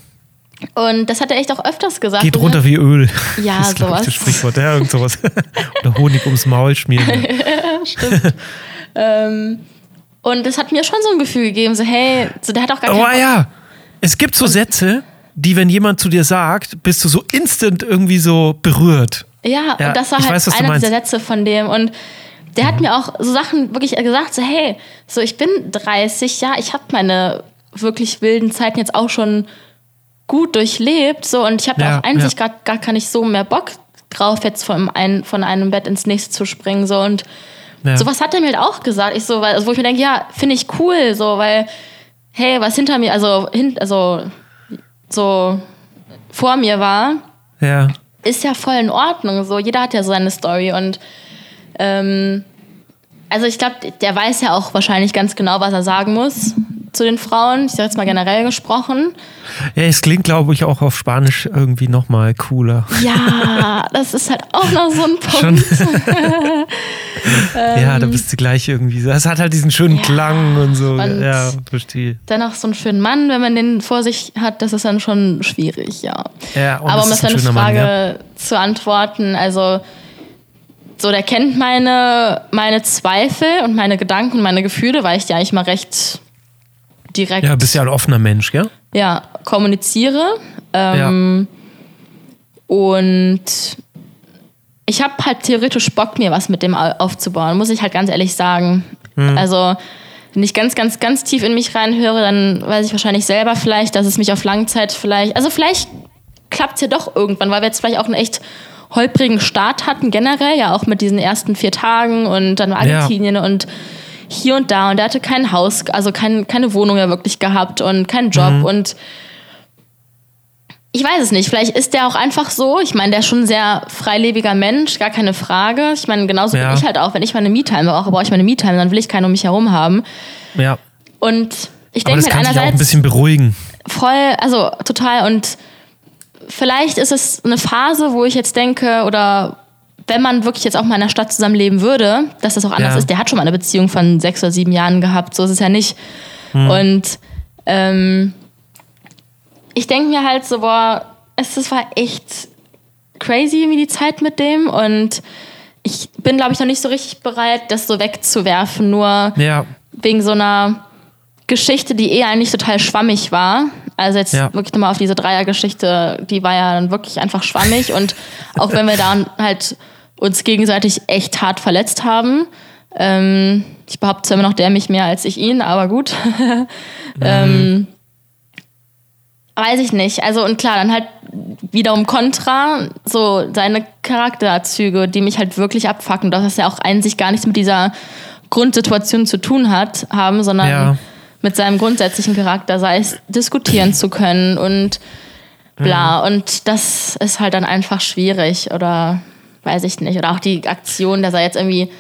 Und das hat er echt auch öfters gesagt. Geht Und runter wie Öl. Ja, das ist, glaub ich, sowas. das Sprichwort. Ja, irgend sowas. Oder Honig ums Maul schmieren. Ähm, und das hat mir schon so ein Gefühl gegeben, so hey, so der hat auch gar Oh keinen ja, es gibt so Sätze, die, wenn jemand zu dir sagt, bist du so instant irgendwie so berührt. Ja, Ja, und das war halt weiß, einer dieser Sätze von dem. Und der hat mir auch so Sachen wirklich gesagt, so hey, so ich bin 30, ja, ich habe meine wirklich wilden Zeiten jetzt auch schon gut durchlebt, so und ich habe Ja, auch eigentlich ja. gar, gar gar nicht so mehr Bock drauf, jetzt von einem, von einem Bett ins nächste zu springen, so und Ja. sowas hat er mir halt auch gesagt, ich so, weil, also wo ich mir denke, ja, finde ich cool, so, weil, hey, was hinter mir, also, hin, also, so vor mir war, Ja. ist ja voll in Ordnung. So, jeder hat ja seine Story und ähm, also ich glaube, der weiß ja auch wahrscheinlich ganz genau, was er sagen muss zu den Frauen. Ich sage jetzt mal generell gesprochen. Ja, es klingt, glaube ich, auch auf Spanisch irgendwie nochmal cooler. Ja, das ist halt auch noch so ein Punkt. ja, da bist du gleich irgendwie so. Es hat halt diesen schönen Ähm, Ja, Klang und so. und- ja, verstehe. Dann auch so einen schönen Mann, wenn man den vor sich hat, das ist dann schon schwierig, ja. Ja, Aber das um auf ein deine Frage Mann, ja. zu antworten, also so, der kennt meine, meine Zweifel und meine Gedanken und meine Gefühle, weil ich die eigentlich mal recht direkt Ja, bist ja ein offener Mensch, gell? ja, kommuniziere. Ähm, Und ich habe halt theoretisch Bock, mir was mit dem au- aufzubauen, muss ich halt ganz ehrlich sagen. Hm. Also, wenn ich ganz, ganz, ganz tief in mich reinhöre, dann weiß ich wahrscheinlich selber vielleicht, dass es mich auf Langzeit vielleicht, also vielleicht klappt es ja doch irgendwann, weil wir jetzt vielleicht auch einen echt holprigen Start hatten, generell, ja auch mit diesen ersten vier Tagen und dann Argentinien ja. und hier und da und er hatte kein Haus, also kein, keine Wohnung ja wirklich gehabt und keinen Job mhm. und ich weiß es nicht, vielleicht ist der auch einfach so. Ich meine, der ist schon ein sehr freilebiger Mensch, gar keine Frage. Ich meine, genauso ja. bin ich halt auch, wenn ich meine Me-Time brauche, brauche ich meine Me-Time, dann will ich keinen um mich herum haben. Ja. Und ich denke mir einerseits. Auch ein bisschen beruhigen. Voll, also total. Und vielleicht ist es eine Phase, wo ich jetzt denke, oder wenn man wirklich jetzt auch mal in einer Stadt zusammenleben würde, dass das auch anders ja. ist. Der hat schon mal eine Beziehung von sechs oder sieben Jahren gehabt, so ist es ja nicht. Hm. Und ähm, ich denke mir halt so, boah, es, es war echt crazy wie die Zeit mit dem und ich bin, glaube ich, noch nicht so richtig bereit, das so wegzuwerfen, nur ja. wegen so einer Geschichte, die eh eigentlich total schwammig war. Also jetzt ja. wirklich nochmal auf diese Dreiergeschichte, die war ja dann wirklich einfach schwammig und auch wenn wir da halt uns gegenseitig echt hart verletzt haben. Ähm, ich behaupte zwar immer noch, der mich mehr als ich ihn, aber gut. ähm, weiß ich nicht. Also und klar, dann halt wiederum Contra, so seine Charakterzüge, die mich halt wirklich abfacken, dass das ja auch eigentlich gar nichts mit dieser Grundsituation zu tun hat, haben, sondern ja. mit seinem grundsätzlichen Charakter, sei es diskutieren zu können und bla. Mhm. Und das ist halt dann einfach schwierig oder weiß ich nicht. Oder auch die Aktion, dass er jetzt irgendwie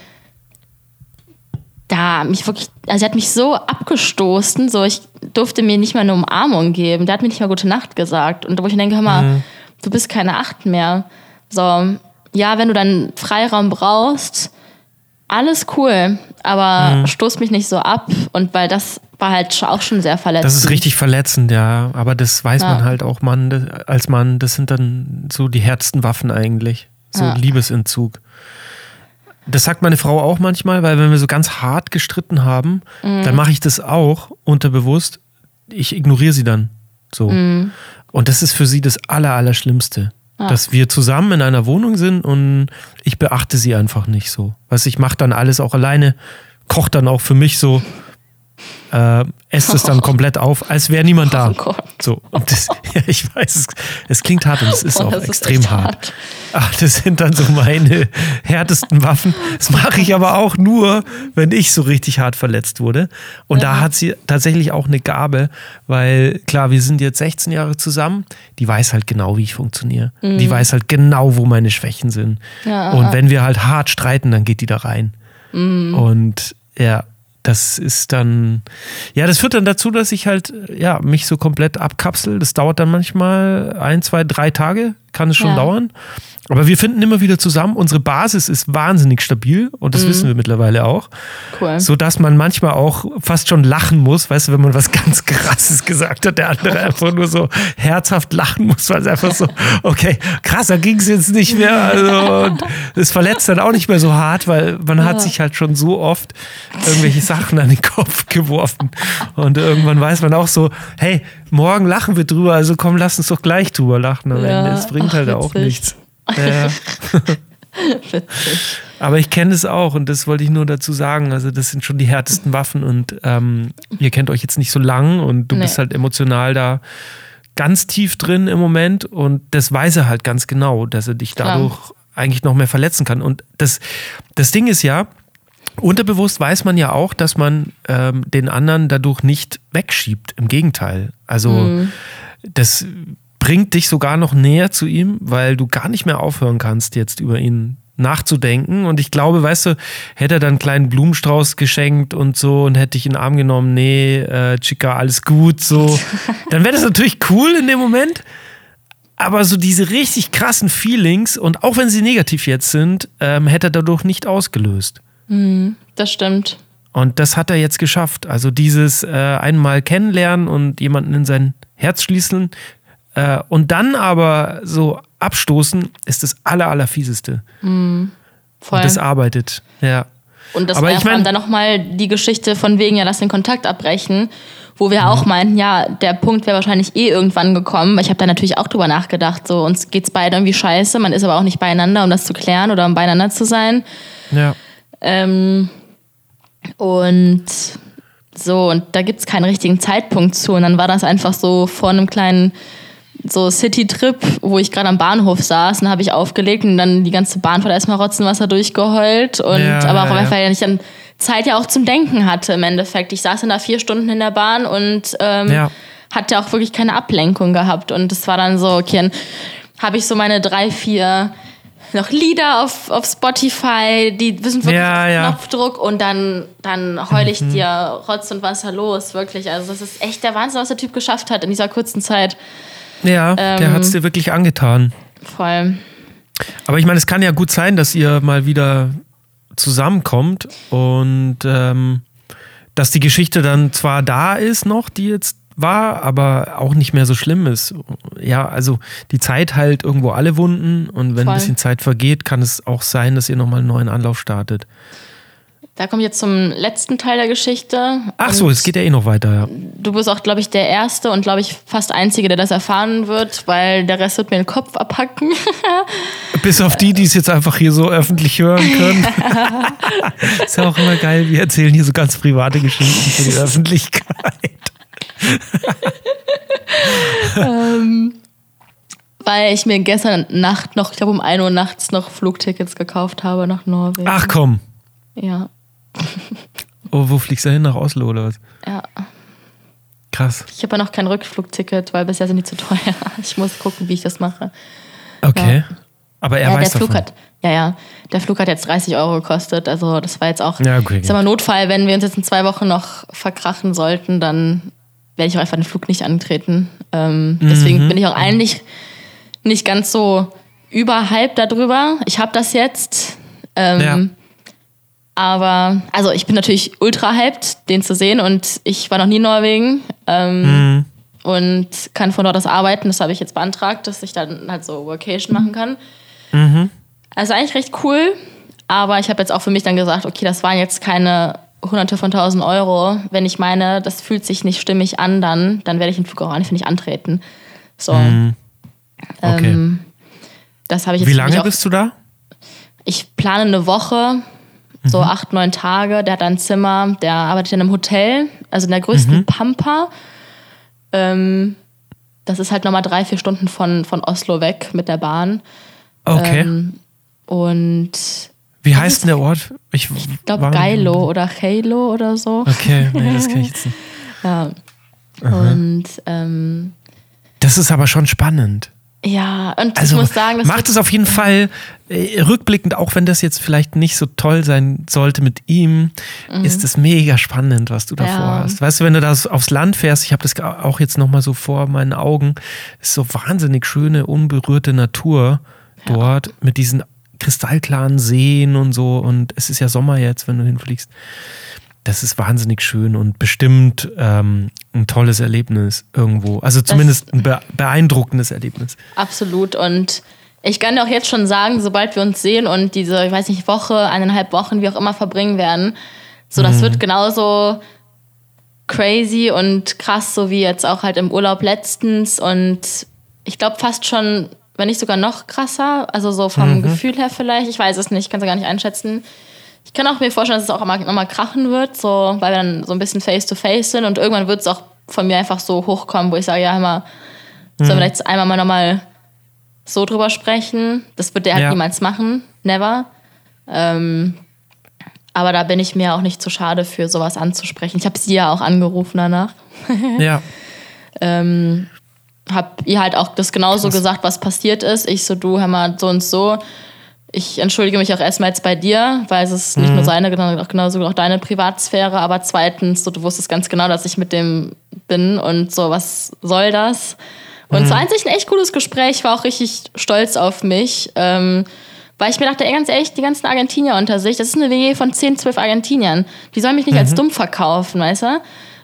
da mich wirklich, also er hat mich so abgestoßen, so ich durfte mir nicht mal eine Umarmung geben. Der hat mir nicht mal gute Nacht gesagt. Und wo ich denke, hör mal, mhm. du bist keine Acht mehr. So, ja, wenn du dann Freiraum brauchst, alles cool, aber mhm. stoß mich nicht so ab. Und weil das war halt auch schon sehr verletzend. Das ist richtig verletzend, ja. Aber das weiß ja. man halt auch, Mann, als Mann, das sind dann so die härtesten Waffen eigentlich. So ja. Liebesentzug. Das sagt meine Frau auch manchmal, weil wenn wir so ganz hart gestritten haben, mhm. dann mache ich das auch unterbewusst. Ich ignoriere sie dann so. Mhm. Und das ist für sie das Aller, Allerschlimmste. Ja. Dass wir zusammen in einer Wohnung sind und ich beachte sie einfach nicht so. Weißt ich mache dann alles auch alleine, koche dann auch für mich so äh, esst es dann komplett auf, als wäre niemand da. Oh so, und das, ja, ich weiß, es, es, klingt hart und es ist oh, auch extrem ist hart. hart. Ach, das sind dann so meine härtesten Waffen. Das mache ich aber auch nur, wenn ich so richtig hart verletzt wurde. Und ja. da hat sie tatsächlich auch eine Gabe, weil klar, wir sind jetzt 16 Jahre zusammen. Die weiß halt genau, wie ich funktioniere. Mhm. Die weiß halt genau, wo meine Schwächen sind. Ja, und wenn wir halt hart streiten, dann geht die da rein. Mhm. Und ja, das ist dann, ja, das führt dann dazu, dass ich halt, ja, mich so komplett abkapsel. Das dauert dann manchmal ein, zwei, drei Tage, kann es schon ja. dauern. Aber wir finden immer wieder zusammen. Unsere Basis ist wahnsinnig stabil und das mhm. wissen wir mittlerweile auch. Cool. So dass man manchmal auch fast schon lachen muss, weißt du, wenn man was ganz Krasses gesagt hat, der andere einfach nur so herzhaft lachen muss, weil es einfach so, okay, krasser ging es jetzt nicht mehr. Also, und es verletzt dann auch nicht mehr so hart, weil man ja. hat sich halt schon so oft irgendwelche Sachen an den Kopf geworfen. Und irgendwann weiß man auch so, hey, morgen lachen wir drüber, also komm, lass uns doch gleich drüber lachen am ja. Ende. Es bringt Ach, halt auch nichts. Ja. Aber ich kenne es auch und das wollte ich nur dazu sagen. Also, das sind schon die härtesten Waffen und ähm, ihr kennt euch jetzt nicht so lang und du nee. bist halt emotional da ganz tief drin im Moment und das weiß er halt ganz genau, dass er dich dadurch Klar. eigentlich noch mehr verletzen kann. Und das, das Ding ist ja, unterbewusst weiß man ja auch, dass man ähm, den anderen dadurch nicht wegschiebt. Im Gegenteil. Also, mhm. das bringt dich sogar noch näher zu ihm, weil du gar nicht mehr aufhören kannst, jetzt über ihn nachzudenken. Und ich glaube, weißt du, hätte er dann einen kleinen Blumenstrauß geschenkt und so und hätte ich in den Arm genommen, nee, äh, Chica, alles gut, so, dann wäre das natürlich cool in dem Moment. Aber so diese richtig krassen Feelings und auch wenn sie negativ jetzt sind, ähm, hätte er dadurch nicht ausgelöst. Mhm, das stimmt. Und das hat er jetzt geschafft. Also dieses äh, einmal kennenlernen und jemanden in sein Herz schließen, äh, und dann aber so abstoßen, ist das aller, allerfieseste. Mhm. Voll. Und das arbeitet, ja. Und das aber war ja ich mein, dann nochmal die Geschichte von wegen, ja, lass den Kontakt abbrechen, wo wir auch meinten, ja, der Punkt wäre wahrscheinlich eh irgendwann gekommen. Ich habe da natürlich auch drüber nachgedacht, so uns geht's beide irgendwie scheiße, man ist aber auch nicht beieinander, um das zu klären oder um beieinander zu sein. Ja. Ähm, und so, und da gibt es keinen richtigen Zeitpunkt zu. Und dann war das einfach so vor einem kleinen so City-Trip, wo ich gerade am Bahnhof saß, und habe ich aufgelegt und dann die ganze Bahnfahrt erstmal Rotzenwasser durchgeheult. Und Ja, aber auch ja, ja. weil ich dann Zeit ja auch zum Denken hatte im Endeffekt. Ich saß dann da vier Stunden in der Bahn und ähm, Ja. hatte auch wirklich keine Ablenkung gehabt. Und es war dann so, okay, dann habe ich so meine drei, vier noch Lieder auf, auf Spotify, die wissen wirklich Ja, ja. Knopfdruck und dann, dann heule ich dir Rotz und Wasser los, wirklich. Also das ist echt der Wahnsinn, was der Typ geschafft hat in dieser kurzen Zeit. Ja, der Ähm, hat es dir wirklich angetan. Voll. Aber ich meine, es kann ja gut sein, dass ihr mal wieder zusammenkommt und ähm, dass die Geschichte dann zwar da ist noch, die jetzt war, aber auch nicht mehr so schlimm ist. Ja, also die Zeit heilt irgendwo alle Wunden und wenn Voll. ein bisschen Zeit vergeht, kann es auch sein, dass ihr nochmal einen neuen Anlauf startet. Da komme ich jetzt zum letzten Teil der Geschichte. Ach so, es geht ja eh noch weiter, ja. Du bist auch, glaube ich, der Erste und, glaube ich, fast Einzige, der das erfahren wird, weil der Rest wird mir den Kopf abhacken. Bis auf die, die es jetzt einfach hier so öffentlich hören können. ist ja auch immer geil, wir erzählen hier so ganz private Geschichten für die Öffentlichkeit. weil ich mir gestern Nacht noch, ich glaube um 1 Uhr nachts noch Flugtickets gekauft habe nach Norwegen. Ach komm. Ja, Oh, wo fliegst du hin? Nach Oslo oder was? ja. Krass. Ich habe ja noch kein Rückflugticket, weil bisher sind die zu teuer. Ich muss gucken, wie ich das mache. Okay. Aber er ja, weiß der Flug davon. hat, ja, ja, der Flug hat jetzt 30 Euro gekostet. Also das war jetzt auch, Ja, okay, ist aber Notfall, wenn wir uns jetzt in zwei Wochen noch verkrachen sollten, dann werde ich auch einfach den Flug nicht antreten. Ähm, deswegen Mhm. bin ich auch eigentlich nicht ganz so überhyped darüber. Ich habe das jetzt. Ähm, Ja. Aber, also ich bin natürlich ultra hyped, den zu sehen und ich war noch nie in Norwegen. Ähm, Mhm. und kann von dort aus arbeiten. Das habe ich jetzt beantragt, dass ich dann halt so Workation machen kann. Mhm. Also eigentlich recht cool, aber ich habe jetzt auch für mich dann gesagt, okay, das waren jetzt keine hunderte von tausend Euro. Wenn ich meine, das fühlt sich nicht stimmig an, dann, dann werde ich den Flug auch einfach nicht antreten. So. Mhm. Okay. Ähm, das habe ich jetzt Wie lange bist du da? Ich plane eine Woche, so Mhm. acht, neun Tage. Der hat ein Zimmer, der arbeitet in einem Hotel, also in der größten Mhm. Pampa. Ähm, das ist halt nochmal drei, vier Stunden von, von Oslo weg mit der Bahn. Okay. Ähm, und Wie heißt denn der Ort? Ich, ich glaube Geilo oder Halo oder so. Okay, nee, das kann ich jetzt nicht. Ja. Und ähm, Das ist aber schon spannend. Ja, und Also ich muss sagen, das macht es auf jeden Fall äh, rückblickend, auch wenn das jetzt vielleicht nicht so toll sein sollte mit ihm, ist es mega spannend, was du davor Mhm. Ja. hast. Weißt du, wenn du das aufs Land fährst, ich habe das auch jetzt nochmal so vor meinen Augen, ist so wahnsinnig schöne, unberührte Natur dort mit diesen kristallklaren Seen und so. Und es ist ja Sommer jetzt, wenn du hinfliegst. Das ist wahnsinnig schön und bestimmt ähm, ein tolles Erlebnis irgendwo. Also zumindest ein be beeindruckendes Erlebnis. Absolut. Und ich kann dir auch jetzt schon sagen, sobald wir uns sehen und diese, ich weiß nicht, Woche, eineinhalb Wochen, wie auch immer verbringen werden, so das wird genauso crazy und krass, so wie jetzt auch halt im Urlaub letztens. Und ich glaube fast schon, wenn nicht sogar noch krasser, also so vom Gefühl her vielleicht, ich weiß es nicht, ich kann es gar nicht einschätzen. Ich kann auch mir vorstellen, dass es auch nochmal noch mal krachen wird, so, weil wir dann so ein bisschen face-to-face sind und irgendwann wird es auch von mir einfach so hochkommen, wo ich sage, ja, hör mal, sollen wir jetzt einmal mal nochmal so drüber sprechen? Das wird der halt Ja. niemals machen, never. Ähm, aber da bin ich mir auch nicht zu schade für, sowas anzusprechen. Ich habe sie ja auch angerufen danach. Ja. Ähm, hab ihr halt auch das genauso Krass. gesagt, was passiert ist. Ich so, du, hör mal, so und so. Ich entschuldige mich auch erstmal jetzt bei dir, weil es ist nicht nur seine, sondern auch genauso auch deine Privatsphäre. Aber zweitens, so, du wusstest ganz genau, dass ich mit dem bin und so, was soll das? Und es war an sich ein echt cooles Gespräch. War auch richtig stolz auf mich. Ähm, weil ich mir dachte, ey, ganz ehrlich, die ganzen Argentinier unter sich, das ist eine WG von 10, 12 Argentiniern. Die sollen mich nicht als dumm verkaufen, weißt du?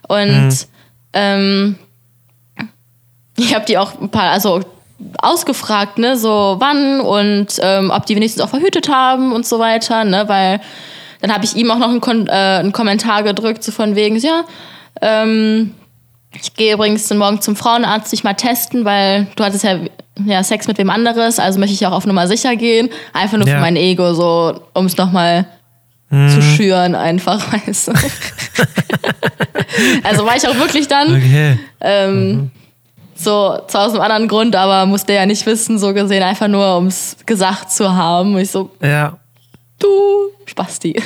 Und ähm, ich habe die auch ein paar, also ausgefragt, ne, so wann und ähm, ob die wenigstens auch verhütet haben und so weiter, ne, weil dann habe ich ihm auch noch einen, Kon äh, einen Kommentar gedrückt, so von wegen, ja, ähm, ich gehe übrigens dann morgen zum Frauenarzt dich mal testen, weil du hattest ja, ja Sex mit wem anderes, also möchte ich auch auf Nummer sicher gehen, einfach nur Ja. für mein Ego, so, um es nochmal zu schüren, einfach, weißt du. also war ich auch wirklich dann. Okay. Ähm, So, zwar aus einem anderen Grund, aber musste ja nicht wissen, so gesehen, einfach nur, um es gesagt zu haben. Und ich so, Ja. du Spasti.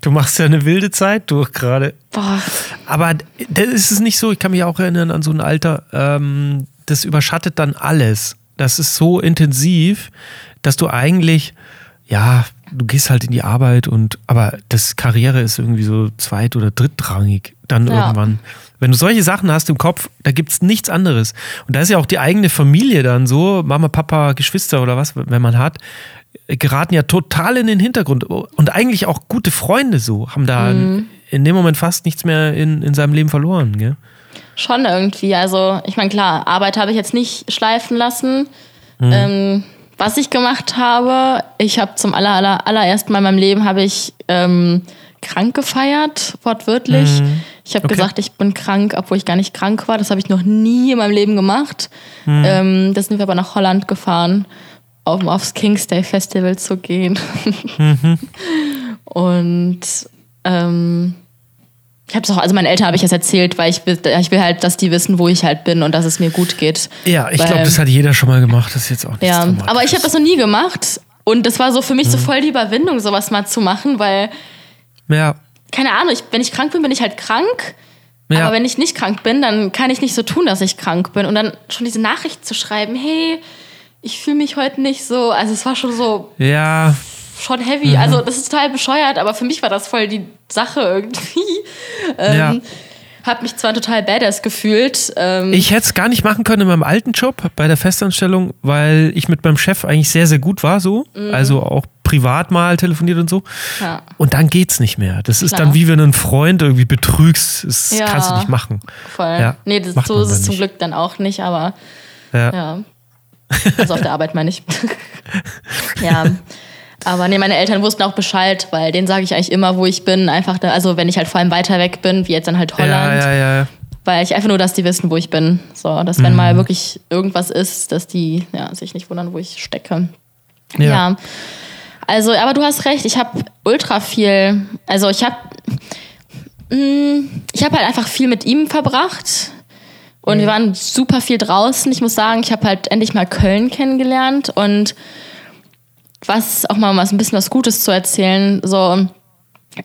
Du machst ja eine wilde Zeit durch gerade. Boah, Aber das ist es nicht so, ich kann mich auch erinnern an so ein Alter, ähm, das überschattet dann alles. Das ist so intensiv, dass du eigentlich, ja, du gehst halt in die Arbeit und, aber das Karriere ist irgendwie so zweit- oder drittrangig dann Ja. irgendwann. Wenn du solche Sachen hast im Kopf, da gibt es nichts anderes. Und da ist ja auch die eigene Familie dann so, Mama, Papa, Geschwister oder was, wenn man hat, geraten ja total in den Hintergrund. Und eigentlich auch gute Freunde so, haben da in dem Moment fast nichts mehr in, in seinem Leben verloren. Gell? schon irgendwie. Also, ich meine, klar, Arbeit habe ich jetzt nicht schleifen lassen. Ähm, was ich gemacht habe, ich habe zum aller, aller, allerersten Mal in meinem Leben habe ich ähm, krank gefeiert, wortwörtlich. Ich habe Okay. gesagt, ich bin krank, obwohl ich gar nicht krank war. Das habe ich noch nie in meinem Leben gemacht. Ähm, da sind wir aber nach Holland gefahren, um aufs King's Day Festival zu gehen. Und ähm, ich habe es auch, also meinen Eltern habe ich das erzählt, weil ich will, ich will halt, dass die wissen, wo ich halt bin und dass es mir gut geht. Ja, ich glaube, das hat jeder schon mal gemacht. Das ist jetzt auch nichts Ja, aber ich habe das noch nie gemacht. Und das war so für mich so voll die Überwindung, sowas mal zu machen, weil, Ja, keine Ahnung, ich, wenn ich krank bin, bin ich halt krank. Ja. Aber wenn ich nicht krank bin, dann kann ich nicht so tun, dass ich krank bin. Und dann schon diese Nachricht zu schreiben, hey, ich fühle mich heute nicht so. Also es war schon so, ja, schon heavy. Also das ist total bescheuert, aber für mich war das voll die Sache irgendwie. Ähm, Ja. Hab mich zwar total badass gefühlt. Ähm, Ich hätte es gar nicht machen können in meinem alten Job bei der Festanstellung, weil ich mit meinem Chef eigentlich sehr, sehr gut war, so. Also auch privat mal telefoniert und so. Mhm. Ja. Und dann geht's nicht mehr. Das ist Klar. dann wie wenn du einen Freund irgendwie betrügst. Das Ja. kannst du nicht machen. voll. Ja, nee, das, so ist es zum. Glück dann auch nicht, aber Ja. Also auf der Arbeit meine ich. ja. Aber nee, meine Eltern wussten auch Bescheid, weil denen sage ich eigentlich immer, wo ich bin. Einfach da, also wenn ich halt vor allem weiter weg bin, wie jetzt dann halt Holland. Ja, ja, ja. Weil ich einfach nur, dass die wissen, wo ich bin. So, dass Mhm. wenn mal wirklich irgendwas ist, dass die ja, sich nicht wundern, wo ich stecke. Ja. Ja. Also, aber du hast recht, ich habe ultra viel, also ich habe ich habe halt einfach viel mit ihm verbracht und wir waren super viel draußen. Ich muss sagen, ich habe halt endlich mal Köln kennengelernt und was auch mal was ein bisschen was Gutes zu erzählen, so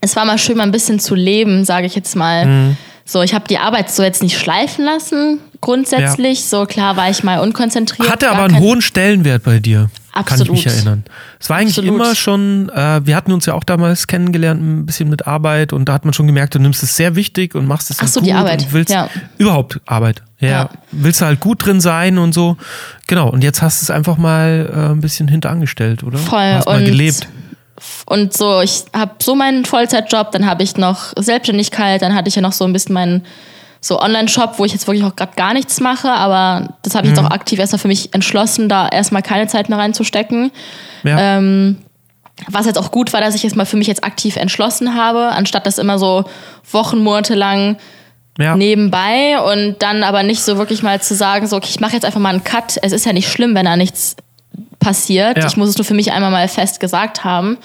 es war mal schön mal ein bisschen zu leben, sage ich jetzt mal. So, ich habe die Arbeit so jetzt nicht schleifen lassen, grundsätzlich. So klar war ich mal unkonzentriert. Hatte aber einen hohen Stellenwert bei dir. Kann ich mich Absolut. erinnern. Es war eigentlich Absolut. immer schon, äh, wir hatten uns ja auch damals kennengelernt, ein bisschen mit Arbeit und da hat man schon gemerkt, du nimmst es sehr wichtig und machst es Ach so, gut die Arbeit. und willst Ja. überhaupt Arbeit. Ja. Ja. Willst du halt gut drin sein und so. Genau. Und jetzt hast du es einfach mal äh, ein bisschen hinterangestellt, oder? Voll. Hast mal Und- gelebt. Und so, ich habe so meinen Vollzeitjob, dann habe ich noch Selbstständigkeit, dann hatte ich ja noch so ein bisschen meinen so Online-Shop, wo ich jetzt wirklich auch gerade gar nichts mache, aber das habe ich Mhm. jetzt auch aktiv erstmal für mich entschlossen, da erstmal keine Zeit mehr reinzustecken. Ja. Ähm, was jetzt auch gut war, dass ich es mal für mich jetzt aktiv entschlossen habe, anstatt das immer so Wochen, Monate lang ja. nebenbei und dann aber nicht so wirklich mal zu sagen, so, okay, ich mache jetzt einfach mal einen Cut. Es ist ja nicht schlimm, wenn da nichts passiert. Ja. Ich muss es nur für mich einmal mal fest gesagt haben.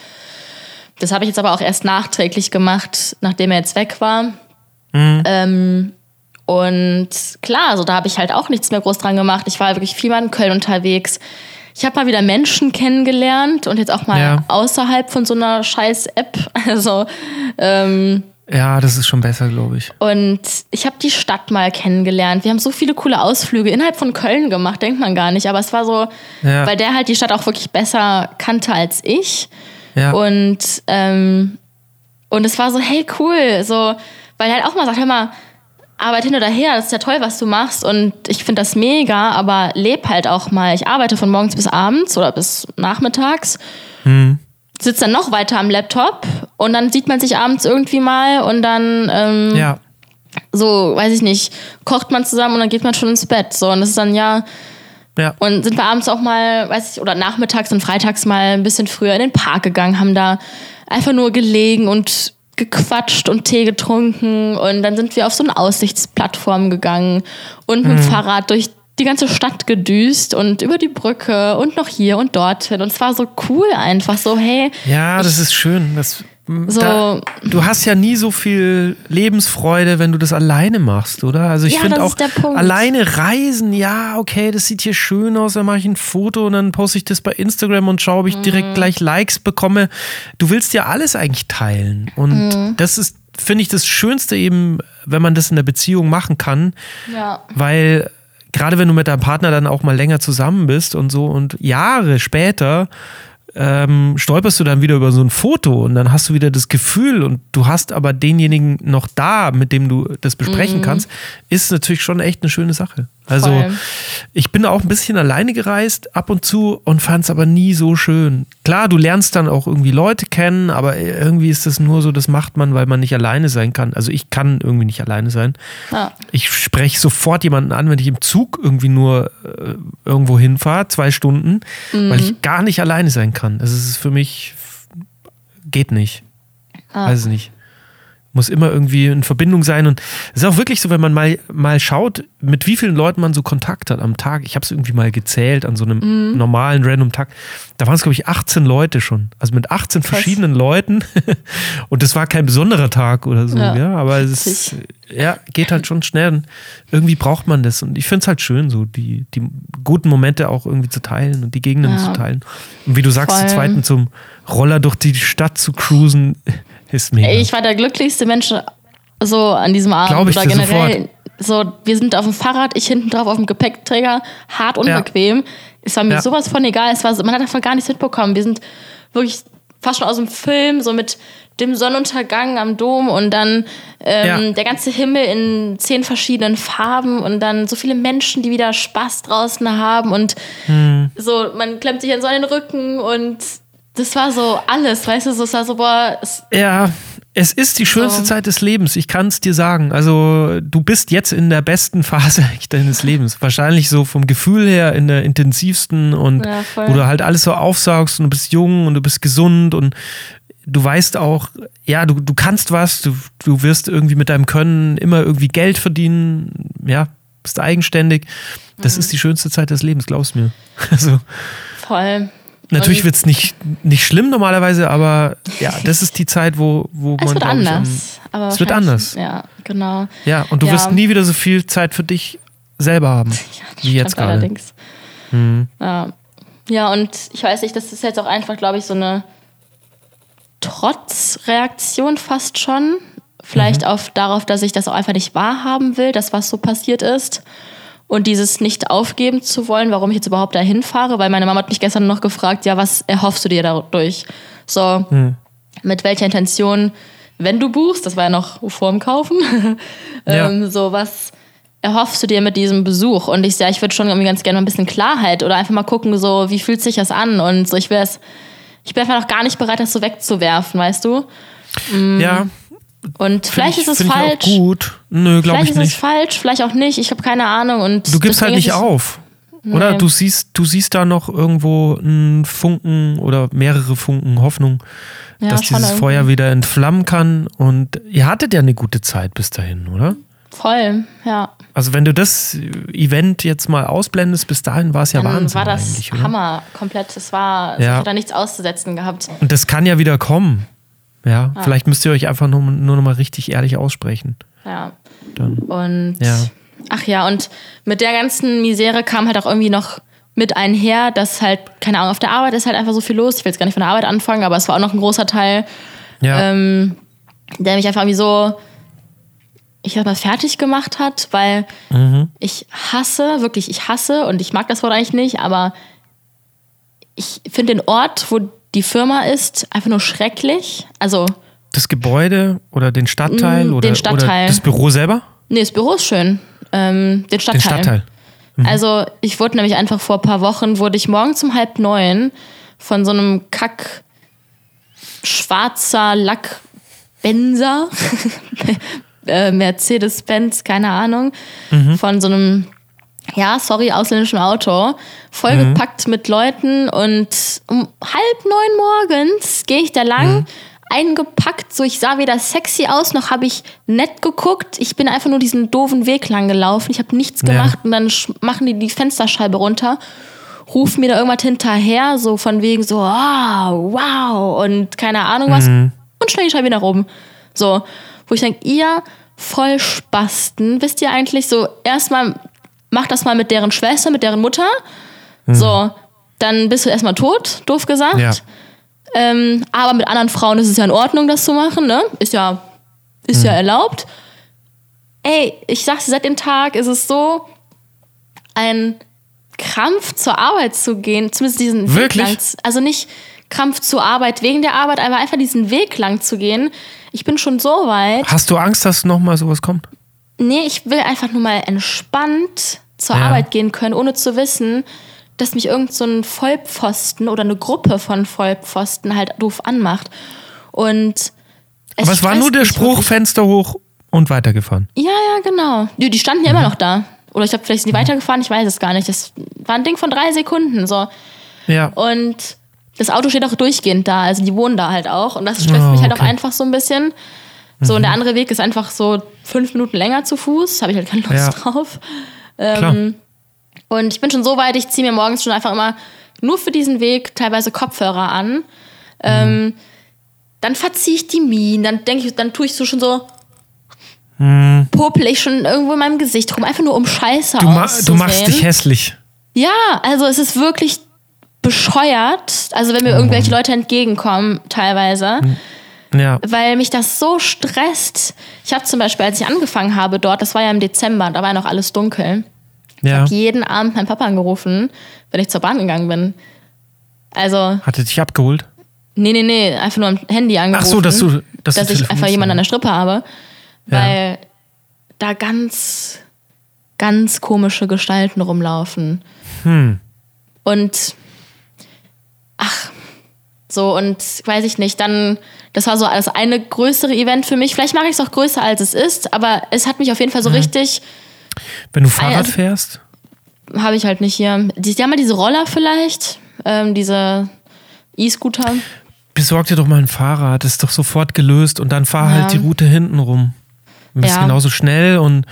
Das habe ich jetzt aber auch erst nachträglich gemacht, nachdem er jetzt weg war. Ähm, und klar, also da habe ich halt auch nichts mehr groß dran gemacht. Ich war wirklich viel mal in Köln unterwegs. Ich habe mal wieder Menschen kennengelernt und jetzt auch mal Ja. außerhalb von so einer scheiß App. Also ähm, ja, das ist schon besser, glaube ich. und ich habe die Stadt mal kennengelernt. Wir haben so viele coole Ausflüge innerhalb von Köln gemacht, denkt man gar nicht. Aber es war so, Ja. weil der halt die Stadt auch wirklich besser kannte als ich. Ja. Und, ähm, und es war so, hey, cool. So, weil er halt auch mal sagt, hör mal, Arbeit hin oder her, das ist ja toll, was du machst. Und ich finde das mega, aber leb halt auch mal. Ich arbeite von morgens bis abends oder bis nachmittags. Sitze dann noch weiter am Laptop und dann sieht man sich abends irgendwie mal und dann ähm, ja. so, weiß ich nicht, kocht man zusammen und dann geht man schon ins Bett. So, und das ist dann ja, Ja. und sind wir abends auch mal, weiß ich, oder nachmittags und freitags mal ein bisschen früher in den Park gegangen, haben da einfach nur gelegen und gequatscht und Tee getrunken und dann sind wir auf so eine Aussichtsplattform gegangen und mit dem Fahrrad durch die ganze Stadt gedüst und über die Brücke und noch hier und dorthin und es war so cool einfach so, hey, Ja, das ist schön. Das, So, da, du hast ja nie so viel Lebensfreude, wenn du das alleine machst, oder? Also ich Ja, finde auch ist der Punkt. alleine reisen, ja, okay, das sieht hier schön aus, dann mache ich ein Foto und dann poste ich das bei Instagram und schaue, ob ich Mhm. direkt gleich Likes bekomme. Du willst ja alles eigentlich teilen und Mhm. das ist, finde ich, das Schönste eben, wenn man das in der Beziehung machen kann, ja. weil gerade wenn du mit deinem Partner dann auch mal länger zusammen bist und so und Jahre später ähm, stolperst du dann wieder über so ein Foto und dann hast du wieder das Gefühl und du hast aber denjenigen noch da, mit dem du das besprechen kannst, ist natürlich schon echt eine schöne Sache. Also Voll. ich bin auch ein bisschen alleine gereist ab und zu und fand es aber nie so schön. Klar, du lernst dann auch irgendwie Leute kennen, aber irgendwie ist das nur so, das macht man, weil man nicht alleine sein kann. Also ich kann irgendwie nicht alleine sein. ja. Ich spreche sofort jemanden an, wenn ich im Zug irgendwie nur äh, irgendwo hinfahre, zwei Stunden, weil ich gar nicht alleine sein kann. Das ist für mich, geht nicht. Ah. Weiß es nicht. Muss immer irgendwie in Verbindung sein. Und es ist auch wirklich so, wenn man mal, mal schaut, mit wie vielen Leuten man so Kontakt hat am Tag. Ich habe es irgendwie mal gezählt an so einem normalen random Tag. Da waren es, glaube ich, 18 Leute schon. Also mit 18 verschiedenen Leuten. Und das war kein besonderer Tag oder so. Ja, Ja, aber es ist, ja, geht halt schon schnell. Irgendwie braucht man das. Und ich finde es halt schön, so die, die guten Momente auch irgendwie zu teilen und die Gegenden Ja. zu teilen. Und wie du sagst, zu Voll. zweit mit so einem Roller durch die Stadt zu cruisen, ist mega. Ich war der glücklichste Mensch so an diesem Abend. Glaub ich Oder generell. So, wir sind auf dem Fahrrad, ich hinten drauf auf dem Gepäckträger, hart unbequem. Es war mir Ja. sowas von egal. Es war, man hat davon gar nichts mitbekommen. Wir sind wirklich fast schon aus dem Film, so mit dem Sonnenuntergang am Dom und dann ähm, Ja. der ganze Himmel in zehn verschiedenen Farben und dann so viele Menschen, die wieder Spaß draußen haben und Hm. so, man klemmt sich dann so an den Rücken und das war so alles, weißt du, so, es war so, boah, es, Ja, es ist die schönste So. Zeit des Lebens, ich kann es dir sagen. Also du bist jetzt in der besten Phase deines Lebens. Wahrscheinlich so vom Gefühl her in der intensivsten und Ja, wo du halt alles so aufsaugst und du bist jung und du bist gesund und du weißt auch, ja, du, du kannst was, du, du wirst irgendwie mit deinem Können immer irgendwie Geld verdienen, ja, bist eigenständig. Das Mhm. ist die schönste Zeit des Lebens, glaubst mir. Also voll. Natürlich wird es nicht, nicht schlimm normalerweise, aber ja, das ist die Zeit, wo, wo Es man. wird glaub ich, anders. aber es wird anders. Ja, genau. Ja, und du Ja. wirst nie wieder so viel Zeit für dich selber haben. Ja, Wie jetzt gerade. allerdings. Mhm. Ja. ja, und ich weiß nicht, das ist jetzt auch einfach, glaube ich, so eine Trotzreaktion fast schon. Vielleicht Mhm. auf, darauf, dass ich das auch einfach nicht wahrhaben will, dass was so passiert ist. Und dieses nicht aufgeben zu wollen, warum ich jetzt überhaupt dahin fahre, weil meine Mama hat mich gestern noch gefragt, ja, was erhoffst du dir dadurch? So, Mhm. mit welcher Intention, wenn du buchst, das war ja noch vor dem Kaufen, Ja. ähm, so was erhoffst du dir mit diesem Besuch? Und ich sage, ich würde schon irgendwie ganz gerne mal ein bisschen Klarheit oder einfach mal gucken, so wie fühlt sich das an? Und so, ich wäre ich bin einfach noch gar nicht bereit, das so wegzuwerfen, weißt du? Ja, Und vielleicht find ich, ist es falsch. Ich auch gut. Nö, glaube Vielleicht ich ist es nicht. falsch, vielleicht auch nicht. Ich habe keine Ahnung. Und Du gibst halt nicht auf. Oder Nee. du siehst, du siehst da noch irgendwo einen Funken oder mehrere Funken Hoffnung, Ja, dass dieses irgendwie. Feuer wieder entflammen kann. Und ihr hattet ja eine gute Zeit bis dahin, oder? Voll, ja. Also wenn du das Event jetzt mal ausblendest, bis dahin war es ja Dann Wahnsinn war das oder? Hammer, komplett. Es war, Ja. ich da nichts auszusetzen gehabt. Und das kann ja wieder kommen. Ja, vielleicht müsst ihr euch einfach nur, nur noch mal richtig ehrlich aussprechen. Ja. Dann. Und Ja. ach ja, und mit der ganzen Misere kam halt auch irgendwie noch mit einher, dass halt, keine Ahnung, auf der Arbeit ist halt einfach so viel los. Ich will jetzt gar nicht von der Arbeit anfangen, aber es war auch noch ein großer Teil, Ja, ähm, der mich einfach irgendwie so, ich sag mal, fertig gemacht hat, weil Mhm. ich hasse, wirklich, ich hasse und ich mag das Wort eigentlich nicht, aber ich finde den Ort, wo die Firma ist, einfach nur schrecklich. Also, das Gebäude oder den Stadtteil Mm, oder, den Stadtteil. oder das Büro selber? nee, das Büro ist schön. Ähm, den Stadtteil. Den Stadtteil. Also ich wurde nämlich einfach vor ein paar Wochen, wurde ich morgens um halb neun von so einem Kack schwarzer Lackbenzer, äh, Mercedes-Benz, keine Ahnung, von so einem, ja, sorry, ausländischen Auto, vollgepackt mit Leuten und um halb neun morgens gehe ich da lang. Eingepackt, so ich sah weder sexy aus, noch habe ich nett geguckt. Ich bin einfach nur diesen doofen Weg lang gelaufen. Ich habe nichts Ja. gemacht und dann machen die die Fensterscheibe runter, rufen mir da irgendwas hinterher, so von wegen so, ah, wow und keine Ahnung was. und schnell die Scheibe nach oben. So, wo ich denke, ihr voll Spasten, wisst ihr eigentlich so, erstmal macht das mal mit deren Schwester, mit deren Mutter. Mhm. So, dann bist du erstmal tot, doof gesagt. Ja. Ähm, aber mit anderen Frauen ist es ja in Ordnung, das zu machen, ne? Ist ja, ist mhm. ja erlaubt. Ey, ich sag's seit dem Tag ist es so ein Krampf zur Arbeit zu gehen, zumindest diesen Wirklich? Weg lang. Also nicht Krampf zur Arbeit wegen der Arbeit, aber einfach diesen Weg lang zu gehen. Ich bin schon so weit. Hast du Angst, dass nochmal sowas kommt? Nee, ich will einfach nur mal entspannt zur ja. Arbeit gehen können, ohne zu wissen, dass mich irgend so ein Vollpfosten oder eine Gruppe von Vollpfosten halt doof anmacht. Und es Aber es war nur der Spruch, wirklich. Fenster hoch und weitergefahren. Ja, ja, genau. Die, die standen ja mhm. immer noch da. Oder ich glaube, vielleicht sind die mhm. weitergefahren, ich weiß es gar nicht. Das war ein Ding von drei Sekunden. So. Ja. Und das Auto steht auch durchgehend da, also die wohnen da halt auch. Und das stresst oh, mich halt okay. auch einfach so ein bisschen. So, mhm. und der mhm. andere Weg ist einfach so fünf Minuten länger zu Fuß. Habe ich halt keine Lust ja. drauf. Ähm, und ich bin schon so weit, ich ziehe mir morgens schon einfach immer nur für diesen Weg teilweise Kopfhörer an. Ähm, mhm. dann verziehe ich die Minen, dann denke ich, dann tue ich so schon so, mhm. popel ich schon irgendwo in meinem Gesicht rum, einfach nur um Scheiße du, ma du machst dich hässlich. Ja, also es ist wirklich bescheuert, also wenn mir oh irgendwelche Leute entgegenkommen, teilweise. Mhm. Ja. Weil mich das so stresst. Ich habe zum Beispiel, als ich angefangen habe dort, das war ja im Dezember, da war ja noch alles dunkel. Ja. Ich habe jeden Abend meinen Papa angerufen, wenn ich zur Bahn gegangen bin. Also. Hat er dich abgeholt? Nee, nee, nee, einfach nur am Handy angerufen. Ach so, dass du. Dass, dass du ich einfach jemanden an der Strippe habe. Ja. Weil da ganz, ganz komische Gestalten rumlaufen. Hm. Und. So, und weiß ich nicht, dann das war so das eine größere Event für mich. Vielleicht mache ich es auch größer, als es ist, aber es hat mich auf jeden Fall so mhm. richtig. Wenn du Fahrrad also, fährst? Habe ich halt nicht hier. Die, die haben mal diese Roller vielleicht, ähm, diese E-Scooter. Besorg dir doch mal ein Fahrrad, das ist doch sofort gelöst und dann fahr halt ja. halt die Route hinten rum. Du bist ja. genauso schnell und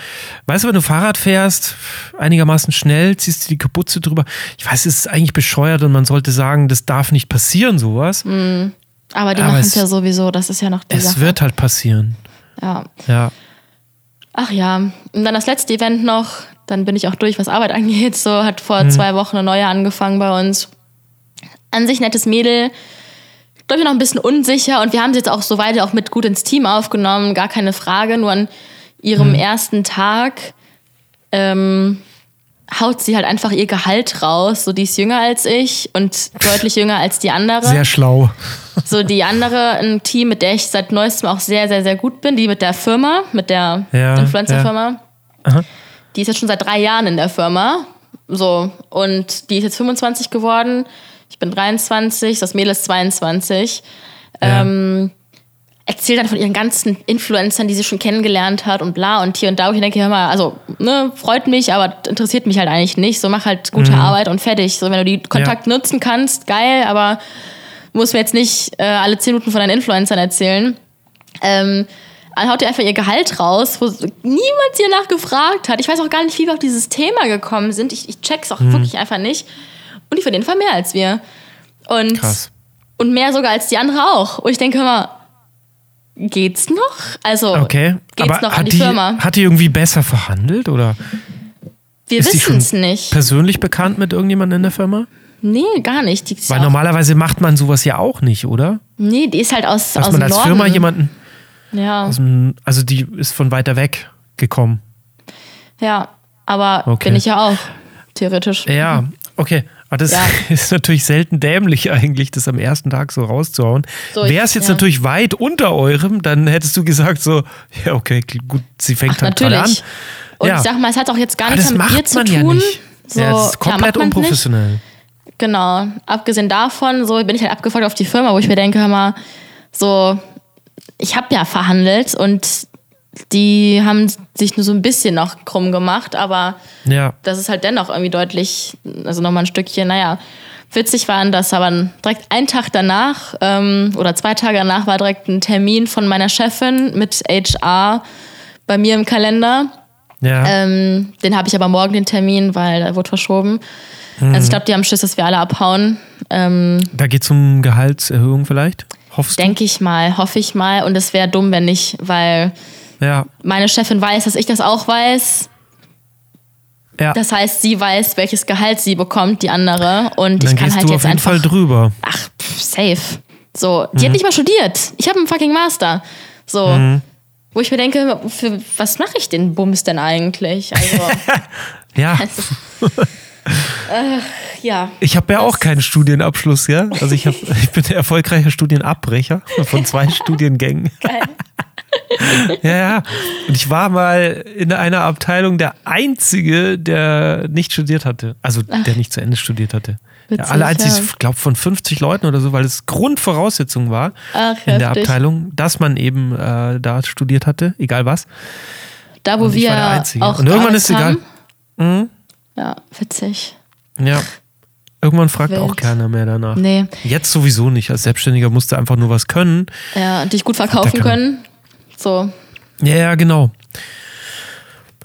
weißt du, wenn du Fahrrad fährst, einigermaßen schnell, ziehst du die Kapuze drüber. Ich weiß, es ist eigentlich bescheuert und man sollte sagen, das darf nicht passieren, sowas. Mhm. Aber die machen es ja sowieso, das ist ja noch die Es Sache. wird halt passieren. Ja. Ja. Ach ja. Und dann das letzte Event noch, dann bin ich auch durch, was Arbeit angeht. So hat vor mhm. zwei Wochen eine neue angefangen bei uns. An sich nettes Mädel, glaube ich noch ein bisschen unsicher und wir haben sie jetzt auch soweit auch mit gut ins Team aufgenommen, gar keine Frage. Nur an ihrem mhm. ersten Tag ähm, haut sie halt einfach ihr Gehalt raus. So, die ist jünger als ich und deutlich jünger als die andere. Sehr schlau. So, die andere, ein Team, mit der ich seit neuestem auch sehr, sehr, sehr gut bin, die mit der Firma, mit der ja, Influencer-Firma. Ja. Die ist jetzt schon seit drei Jahren in der Firma. So, und die ist jetzt 25 geworden. Ich bin 23, das Mädel ist 22. Ja. Ähm, erzählt dann von ihren ganzen Influencern, die sie schon kennengelernt hat und bla und hier und da. Und ich denke, hör mal, also, ne, freut mich, aber interessiert mich halt eigentlich nicht. So, mach halt gute mhm. Arbeit und fertig. So, wenn du die Kontakt ja. nutzen kannst, geil, aber muss mir jetzt nicht äh, alle zehn Minuten von deinen Influencern erzählen. Ähm, haut ihr einfach ihr Gehalt raus, wo niemand sie danach gefragt hat. Ich weiß auch gar nicht, wie wir auf dieses Thema gekommen sind. Ich, ich check's auch mhm. wirklich einfach nicht. Und die verdienen Fall mehr als wir. Und, Krass. und mehr sogar als die andere auch. Und ich denke immer, geht's noch? Also okay. geht's Aber noch an die, die, Firma? Hat die irgendwie besser verhandelt oder? Wir wissen es nicht. Persönlich bekannt mit irgendjemandem in der Firma? Nee, gar nicht. Weil normalerweise macht man sowas ja auch nicht, oder? Nee, die ist halt aus, Dass aus man als Norden. Firma jemanden. Ja. Dem, also die ist von weiter weg gekommen. Ja, aber okay. bin ich ja auch, theoretisch. Ja, okay. Aber das ja. ist natürlich selten dämlich eigentlich, das am ersten Tag so rauszuhauen. So, Wäre es jetzt ja. natürlich weit unter eurem, dann hättest du gesagt so, ja okay, gut, sie fängt Ach, halt natürlich. an. Und ja. ich sag mal, es hat auch jetzt gar nichts mit dir zu tun. Ja, nicht. So, ja, das ist komplett klar, unprofessionell. Genau. Abgesehen davon, so bin ich halt abgefolgt auf die Firma, wo ich mir denke, hör mal, so, ich habe ja verhandelt und die haben sich nur so ein bisschen noch krumm gemacht, aber ja. das ist halt dennoch irgendwie deutlich, also nochmal ein Stückchen, naja. Witzig war dass aber direkt einen Tag danach ähm, oder zwei Tage danach war direkt ein Termin von meiner Chefin mit HR bei mir im Kalender. Ja. Ähm, den habe ich aber morgen den Termin, weil er wurde verschoben. Mhm. Also ich glaube, die haben Schiss, dass wir alle abhauen. Ähm, da geht es um Gehaltserhöhung vielleicht? Hoffst du? Denke ich mal, hoffe ich mal. Und es wäre dumm, wenn nicht, weil Ja. meine Chefin weiß, dass ich das auch weiß. ja. Das heißt, sie weiß, welches Gehalt sie bekommt, die andere. Und Dann ich kann halt du jetzt auf jeden einfach. Fall drüber. ach, pff, safe. So, die Mhm. hat nicht mal studiert. Ich habe einen fucking Master. So. Mhm. Wo ich mir denke, für was mache ich den Bums denn eigentlich? Also, Ja. ja. Ich habe ja auch keinen Studienabschluss, ja. Also ich, hab, ich bin erfolgreicher Studienabbrecher von zwei Studiengängen. Geil. Ja, ja. Und ich war mal in einer Abteilung der Einzige, der nicht studiert hatte. Also der nicht zu Ende studiert hatte. Ja, Witzig, alle einzig, ja. ich glaube, von 50 Leuten oder so, weil es Grundvoraussetzung war Ach, in der. Abteilung, dass man eben äh, da studiert hatte, egal was. Da, wo Und ich wir war der Einzige. auch Und irgendwann ist gearbeitet egal. Mhm. Ja, witzig. Ja. Irgendwann fragt Wild. auch keiner mehr danach. Nee. Jetzt sowieso nicht. Als Selbstständiger musst du einfach nur was können. Ja, dich gut verkaufen können. So. Ja, ja, genau.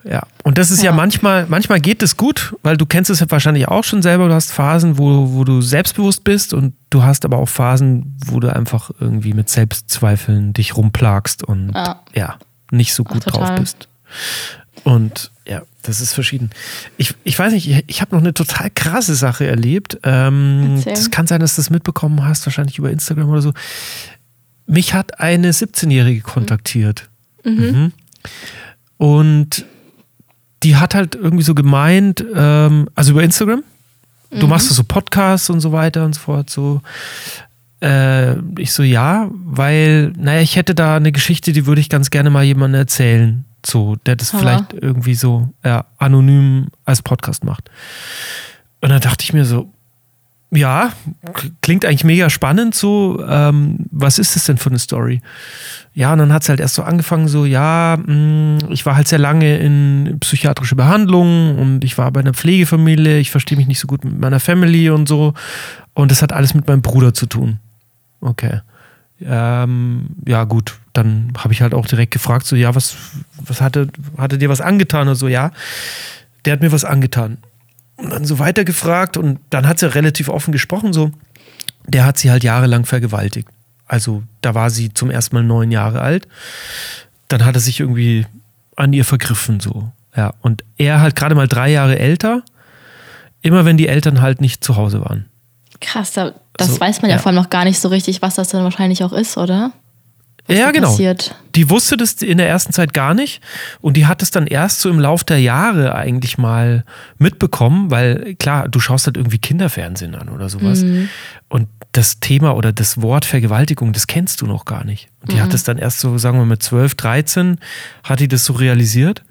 Ja, und das ist ja, Ja. manchmal, manchmal geht es gut, weil du kennst es ja wahrscheinlich auch schon selber. Du hast Phasen, wo, wo du selbstbewusst bist und du hast aber auch Phasen, wo du einfach irgendwie mit Selbstzweifeln dich rumplagst und ja, Ja. nicht so gut drauf total. bist. Und ja, das ist verschieden. Ich, ich weiß nicht, ich, ich habe noch eine total krasse Sache erlebt. Ähm, das kann sein, dass du das mitbekommen hast, wahrscheinlich über Instagram oder so. Mich hat eine 17-Jährige kontaktiert. Mhm. Und die hat halt irgendwie so gemeint, ähm, also über Instagram, du machst so Podcasts und so weiter und so fort, so. Äh, ich so, ja, weil, naja, ich hätte da eine Geschichte, die würde ich ganz gerne mal jemandem erzählen. So, der das Hammer. vielleicht irgendwie so ja, anonym als Podcast macht. Und dann dachte ich mir so, ja, klingt eigentlich mega spannend, so, ähm, was ist das denn für eine Story? Ja, und dann hat es halt erst so angefangen, so, ja, mh, ich war halt sehr lange in psychiatrische Behandlung und ich war bei einer Pflegefamilie, ich verstehe mich nicht so gut mit meiner Family und so. Und das hat alles mit meinem Bruder zu tun. Okay. Ähm, ja, gut, dann habe ich halt auch direkt gefragt, so, ja, was, was hatte, hatte dir was angetan? oder so, ja, der hat mir was angetan. Und dann so weitergefragt und dann hat sie relativ offen gesprochen, so, der hat sie halt jahrelang vergewaltigt. Also da war sie zum ersten Mal neun Jahre alt. Dann hat er sich irgendwie an ihr vergriffen, so. Ja, und er halt gerade mal drei Jahre älter, immer wenn die Eltern halt nicht zu Hause waren. Krass, da, das So, weiß man ja, ja. vor allem noch gar nicht so richtig, was das dann wahrscheinlich auch ist, oder? Ja, genau. Passiert. Die wusste das in der ersten Zeit gar nicht und die hat es dann erst so im Lauf der Jahre eigentlich mal mitbekommen, weil klar, du schaust halt irgendwie Kinderfernsehen an oder sowas und das Thema oder das Wort Vergewaltigung, das kennst du noch gar nicht. Und die hat es dann erst so, sagen wir mit 12, 13, hat die das so realisiert.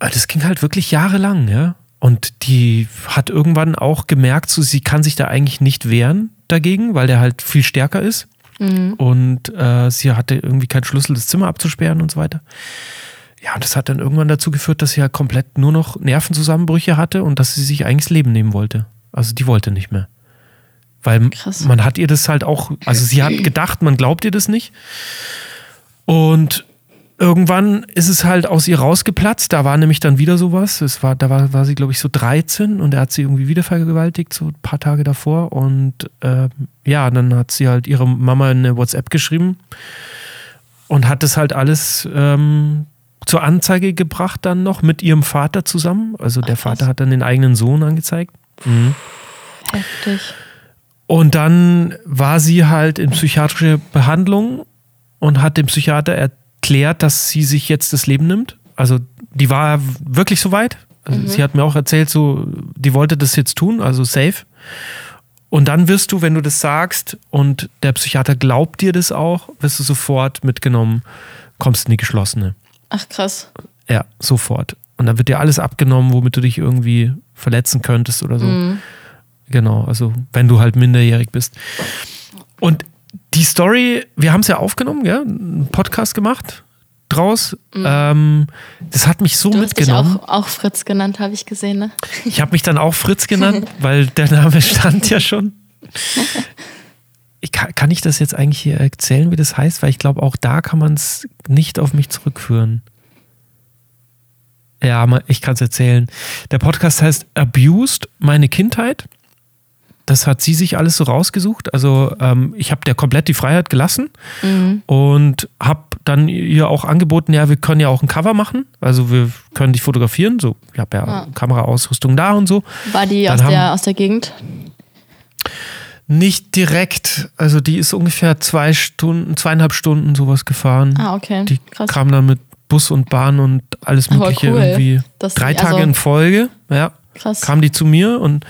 Aber Das ging halt wirklich jahrelang, ja. Und die hat irgendwann auch gemerkt, so, sie kann sich da eigentlich nicht wehren dagegen, weil der halt viel stärker ist. Und äh, sie hatte irgendwie keinen Schlüssel, das Zimmer abzusperren und so weiter. Ja, und das hat dann irgendwann dazu geführt, dass sie halt komplett nur noch Nervenzusammenbrüche hatte und dass sie sich eigentlich das Leben nehmen wollte. Also die wollte nicht mehr. Weil Krass. man hat ihr das halt auch, also sie hat gedacht, man glaubt ihr das nicht. Und irgendwann ist es halt aus ihr rausgeplatzt. Da war nämlich dann wieder sowas. Es war, da war, war sie, glaube ich, so 13 und er hat sie irgendwie wieder vergewaltigt, so ein paar Tage davor. Und ähm, ja, dann hat sie halt ihre Mama eine WhatsApp geschrieben und hat das halt alles ähm, zur Anzeige gebracht dann noch mit ihrem Vater zusammen. Also der Ach. Vater hat dann den eigenen Sohn angezeigt. Heftig. Und dann war sie halt in psychiatrische Behandlung und hat dem Psychiater erklärt, dass sie sich jetzt das Leben nimmt. Also die war wirklich so weit. Also Sie hat mir auch erzählt, so, die wollte das jetzt tun, also safe. Und dann wirst du, wenn du das sagst und der Psychiater glaubt dir das auch, wirst du sofort mitgenommen, kommst in die geschlossene. Ach krass. Ja, sofort. Und dann wird dir alles abgenommen, womit du dich irgendwie verletzen könntest oder so. Genau, also wenn du halt minderjährig bist. Und die Story, wir haben es ja aufgenommen, ja, einen Podcast gemacht draus. Ähm, das hat mich so Du hast dich mitgenommen. auch, auch Fritz genannt, habe ich gesehen, ne? Ich habe mich dann auch Fritz genannt, weil der Name stand ja schon. Ich kann, kann ich das jetzt eigentlich hier erzählen, wie das heißt? Weil ich glaube, auch da kann man es nicht auf mich zurückführen. Ja, ich kann es erzählen. Der Podcast heißt Abused, meine Kindheit. Das hat sie sich alles so rausgesucht. Also ähm, ich habe der komplett die Freiheit gelassen Mhm. und habe dann ihr auch angeboten, ja, wir können ja auch ein Cover machen. Also wir können dich fotografieren. So, ich habe ja Ah. Kameraausrüstung da und so. War die Dann aus der, aus der Gegend? Nicht direkt. Also die ist ungefähr zwei Stunden, zweieinhalb Stunden sowas gefahren. Ah, okay. Die Krass. kam dann mit Bus und Bahn und alles Mögliche cool, irgendwie. dass Drei die- Tage also- in Folge, ja. Krass. Kam die zu mir und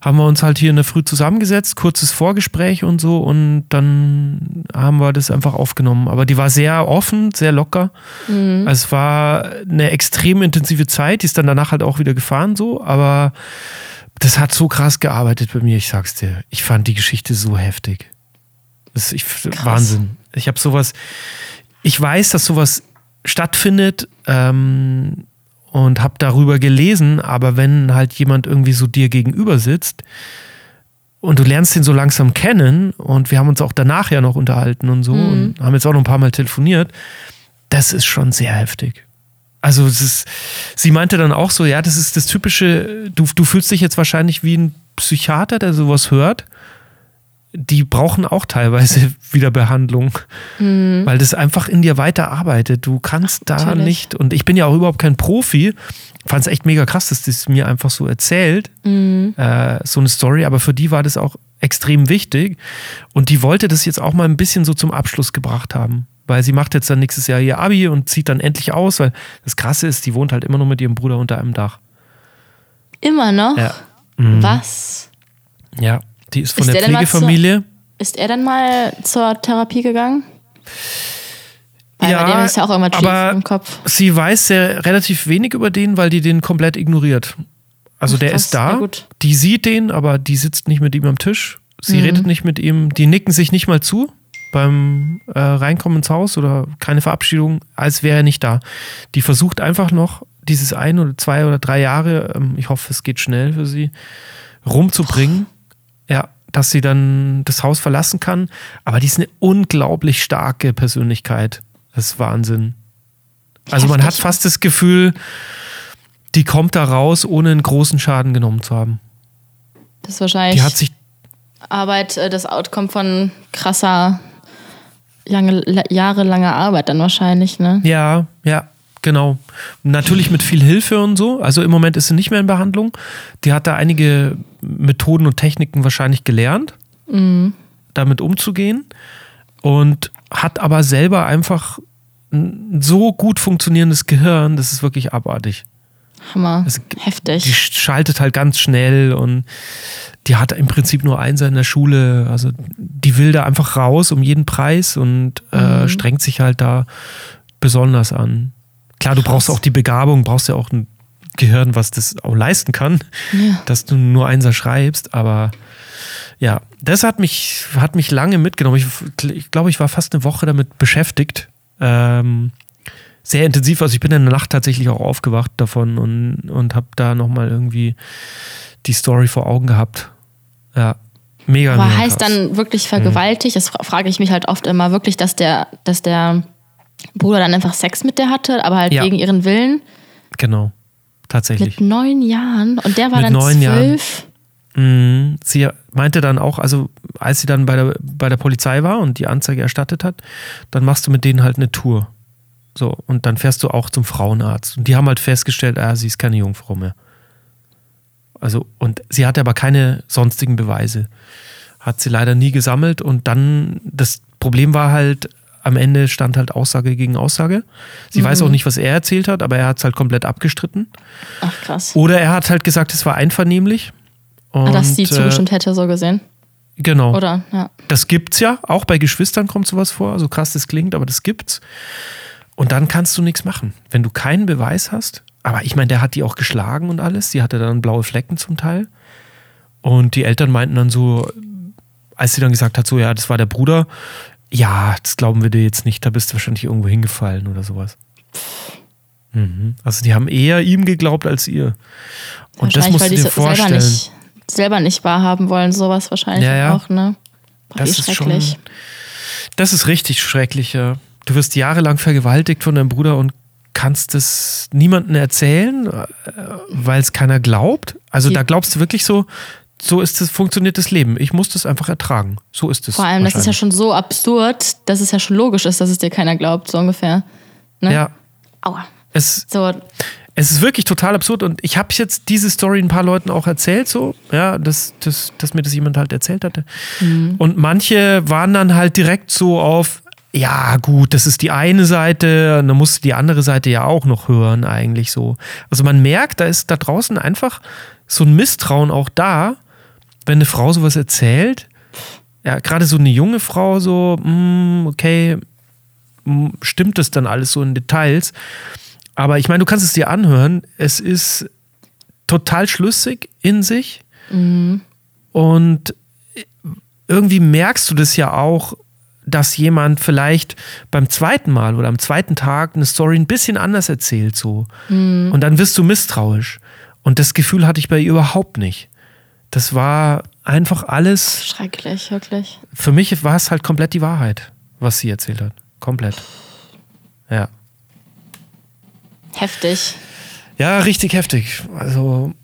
haben wir uns halt hier in der Früh zusammengesetzt, kurzes Vorgespräch und so und dann haben wir das einfach aufgenommen. Aber die war sehr offen, sehr locker. Mhm. Also es war eine extrem intensive Zeit, die ist dann danach halt auch wieder gefahren so, aber das hat so krass gearbeitet bei mir, ich sag's dir. Ich fand die Geschichte so heftig. Das ist ich, Wahnsinn. Ich habe sowas, ich weiß, dass sowas stattfindet ähm, und habe darüber gelesen, aber wenn halt jemand irgendwie so dir gegenüber sitzt und du lernst ihn so langsam kennen und wir haben uns auch danach ja noch unterhalten und so und haben jetzt auch noch ein paar Mal telefoniert, das ist schon sehr heftig. Also es ist, sie meinte dann auch so, ja, das ist das typische, du, du fühlst dich jetzt wahrscheinlich wie ein Psychiater, der sowas hört. Die brauchen auch teilweise wieder Behandlung, weil das einfach in dir weiterarbeitet. Du kannst da Natürlich. nicht, und ich bin ja auch überhaupt kein Profi, fand es echt mega krass, dass das mir einfach so erzählt, äh, so eine Story, aber für die war das auch extrem wichtig und die wollte das jetzt auch mal ein bisschen so zum Abschluss gebracht haben, weil sie macht jetzt dann nächstes Jahr ihr Abi und zieht dann endlich aus, weil das Krasse ist, die wohnt halt immer noch mit ihrem Bruder unter einem Dach. Immer noch? Ja. Was? Ja, die ist von Ist der der Pflegefamilie. Ist er denn mal zur Therapie gegangen? Weil Ja, bei dem ist ja auch schief aber im Kopf. Sie weiß sehr relativ wenig über den, weil die den komplett ignoriert. Also Ach, der krass. ist da, die sieht den, aber die sitzt nicht mit ihm am Tisch. Sie Mhm. redet nicht mit ihm, die nicken sich nicht mal zu beim äh, Reinkommen ins Haus oder keine Verabschiedung, als wäre er nicht da. Die versucht einfach noch dieses ein oder zwei oder drei Jahre, ähm, ich hoffe, es geht schnell für sie, rumzubringen. Dass sie dann das Haus verlassen kann. Aber die ist eine unglaublich starke Persönlichkeit. Das ist Wahnsinn. Also man hat fast das Gefühl, die kommt da raus, ohne einen großen Schaden genommen zu haben. Das ist wahrscheinlich Die hat sich, Arbeit, äh, das Outcome von krasser, lange, la- jahrelanger Arbeit dann wahrscheinlich, ne? ja, ja, genau. Natürlich mit viel Hilfe und so. Also im Moment ist sie nicht mehr in Behandlung. Die hat da einige Methoden und Techniken wahrscheinlich gelernt, damit umzugehen. Und hat aber selber einfach ein so gut funktionierendes Gehirn, das ist wirklich abartig. Hammer. Es- Heftig. Die schaltet halt ganz schnell und die hat im Prinzip nur Einser in der Schule. Also die will da einfach raus um jeden Preis und äh, strengt sich halt da besonders an. Klar, du brauchst auch die Begabung, brauchst ja auch ein Gehirn, was das auch leisten kann, Ja. dass du nur Einser schreibst, aber ja, das hat mich, hat mich lange mitgenommen. Ich, ich glaube, ich war fast eine Woche damit beschäftigt. Ähm, sehr intensiv. Also ich bin in der Nacht tatsächlich auch aufgewacht davon und, und habe da nochmal irgendwie die Story vor Augen gehabt. Ja, mega. Aber mega heißt krass. dann wirklich vergewaltigt? Das fra- frage ich mich halt oft immer wirklich, dass der, dass der Bruder dann einfach Sex mit der hatte, aber halt Ja. gegen ihren Willen. Genau, tatsächlich. Mit neun Jahren. Und der war Mit dann zwölf. Mhm. Sie meinte dann auch, also als sie dann bei der, bei der Polizei war und die Anzeige erstattet hat, dann machst du mit denen halt eine Tour. So, und dann fährst du auch zum Frauenarzt. Und die haben halt festgestellt, ah, sie ist keine Jungfrau mehr. Also, und sie hatte aber keine sonstigen Beweise. Hat sie leider nie gesammelt. Und dann, das Problem war halt, am Ende stand halt Aussage gegen Aussage. Sie weiß auch nicht, was er erzählt hat, aber er hat es halt komplett abgestritten. Ach krass. Oder er hat halt gesagt, es war einvernehmlich. Und, ah, dass sie äh, zugestimmt hätte, so gesehen. Genau. Oder? Ja. Das gibt's ja. Auch bei Geschwistern kommt sowas vor. So krass das klingt, aber das gibt's. Und dann kannst du nichts machen. Wenn du keinen Beweis hast. Aber ich meine, der hat die auch geschlagen und alles. Die hatte dann blaue Flecken zum Teil. Und die Eltern meinten dann so, als sie dann gesagt hat, so, ja, das war der Bruder. Ja, das glauben wir dir jetzt nicht. Da bist du wahrscheinlich irgendwo hingefallen oder sowas. Mhm. Also die haben eher ihm geglaubt als ihr. Und das musst weil du dir selber vorstellen. nicht, selber nicht wahrhaben wollen, sowas wahrscheinlich Ja, ja. auch, ne? Boah, Das ist schon, schrecklich. das ist richtig schrecklich. Ja. Du wirst jahrelang vergewaltigt von deinem Bruder und kannst es niemandem erzählen, äh, weil es keiner glaubt. Also Die- da glaubst du wirklich so, so ist es, funktioniert das Leben. Ich muss das einfach ertragen. So ist es. Vor allem, das ist ja schon so absurd, dass es ja schon logisch ist, dass es dir keiner glaubt, so ungefähr. Ne? Ja. Aua. Es, So, es ist wirklich total absurd und ich habe jetzt diese Story ein paar Leuten auch erzählt, so, ja, dass, dass, dass mir das jemand halt erzählt hatte. Und manche waren dann halt direkt so auf, ja, gut, das ist die eine Seite, und dann musst du die andere Seite ja auch noch hören, eigentlich so. Also man merkt, da ist da draußen einfach so ein Misstrauen auch da, wenn eine Frau sowas erzählt. Ja, gerade so eine junge Frau, so, mm, okay, mm, stimmt das dann alles so in Details? Aber ich meine, du kannst es dir anhören. Es ist total schlüssig in sich. Und irgendwie merkst du das ja auch, dass jemand vielleicht beim zweiten Mal oder am zweiten Tag eine Story ein bisschen anders erzählt, so. Und dann wirst du misstrauisch. Und das Gefühl hatte ich bei ihr überhaupt nicht. Das war einfach alles, schrecklich, wirklich. für mich war es halt komplett die Wahrheit, was sie erzählt hat. Komplett. Ja. Heftig. Ja, richtig heftig. Also,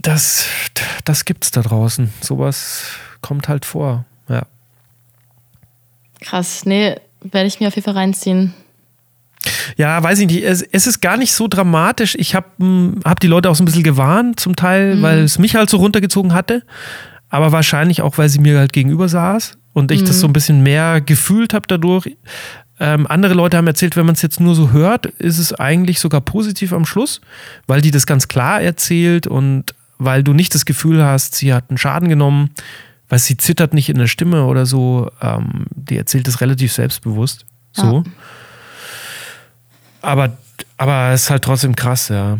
das, das gibt's da draußen. Sowas kommt halt vor. Ja. Krass. Nee, werde ich mir auf jeden Fall reinziehen. Ja, weiß ich nicht. Es, es ist gar nicht so dramatisch. Ich habe hab die Leute auch so ein bisschen gewarnt, zum Teil, weil es mich halt so runtergezogen hatte. Aber wahrscheinlich auch, weil sie mir halt gegenüber saß und ich das so ein bisschen mehr gefühlt habe dadurch. Ähm, andere Leute haben erzählt, wenn man es jetzt nur so hört, ist es eigentlich sogar positiv am Schluss, weil die das ganz klar erzählt und weil du nicht das Gefühl hast, sie hat einen Schaden genommen, weil sie zittert nicht in der Stimme oder so. Ähm, die erzählt es relativ selbstbewusst. So. Ja. Aber, aber es ist halt trotzdem krass, ja.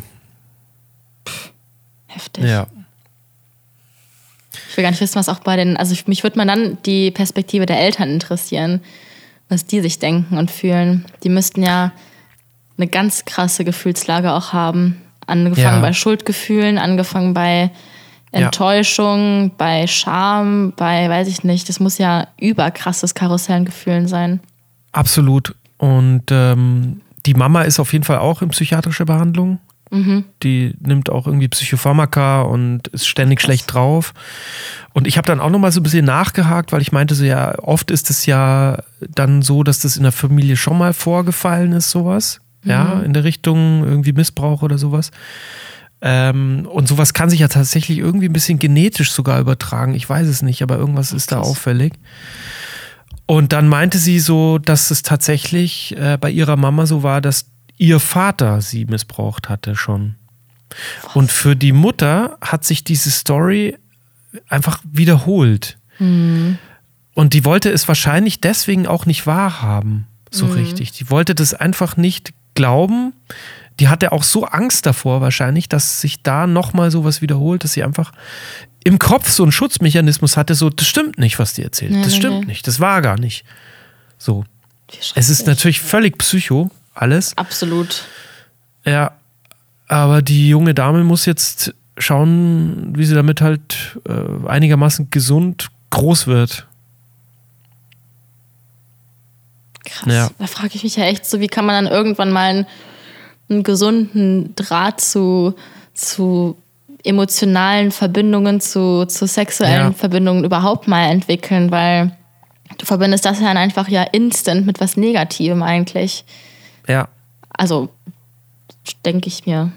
Heftig. Ja. Ich will gar nicht wissen, was auch bei den, also ich, mich würde mal dann die Perspektive der Eltern interessieren, was die sich denken und fühlen. Die müssten ja eine ganz krasse Gefühlslage auch haben. Angefangen Ja. bei Schuldgefühlen, angefangen bei Ja. Enttäuschung, bei Scham, bei, weiß ich nicht, das muss ja überkrasses Karussell an Gefühlen sein. Absolut. Und ähm, die Mama ist auf jeden Fall auch in psychiatrischer Behandlung. Die nimmt auch irgendwie Psychopharmaka und ist ständig schlecht drauf. Und ich habe dann auch nochmal so ein bisschen nachgehakt, weil ich meinte so, ja, oft ist es ja dann so, dass das in der Familie schon mal vorgefallen ist, sowas. Ja, in der Richtung irgendwie Missbrauch oder sowas. Ähm, und sowas kann sich ja tatsächlich irgendwie ein bisschen genetisch sogar übertragen. Ich weiß es nicht, aber irgendwas ist da auffällig. Und dann meinte sie so, dass es tatsächlich äh, bei ihrer Mama so war, dass ihr Vater sie missbraucht hatte schon. Und für die Mutter hat sich diese Story einfach wiederholt. Und die wollte es wahrscheinlich deswegen auch nicht wahrhaben, so richtig. Die wollte das einfach nicht glauben. Die hatte auch so Angst davor wahrscheinlich, dass sich da nochmal sowas wiederholt, dass sie einfach im Kopf so einen Schutzmechanismus hatte, so, das stimmt nicht, was die erzählt. Nee, das stimmt nee. nicht, das war gar nicht. So. Es ist natürlich völlig psycho, alles. Absolut. Ja, aber die junge Dame muss jetzt schauen, wie sie damit halt äh, einigermaßen gesund groß wird. Krass. Ja. Da frage ich mich ja echt so, wie kann man dann irgendwann mal einen, einen gesunden Draht zu, zu emotionalen Verbindungen, zu, zu sexuellen Ja. Verbindungen überhaupt mal entwickeln, weil du verbindest das ja dann einfach ja instant mit was Negativem eigentlich. Ja. Also denke ich mir.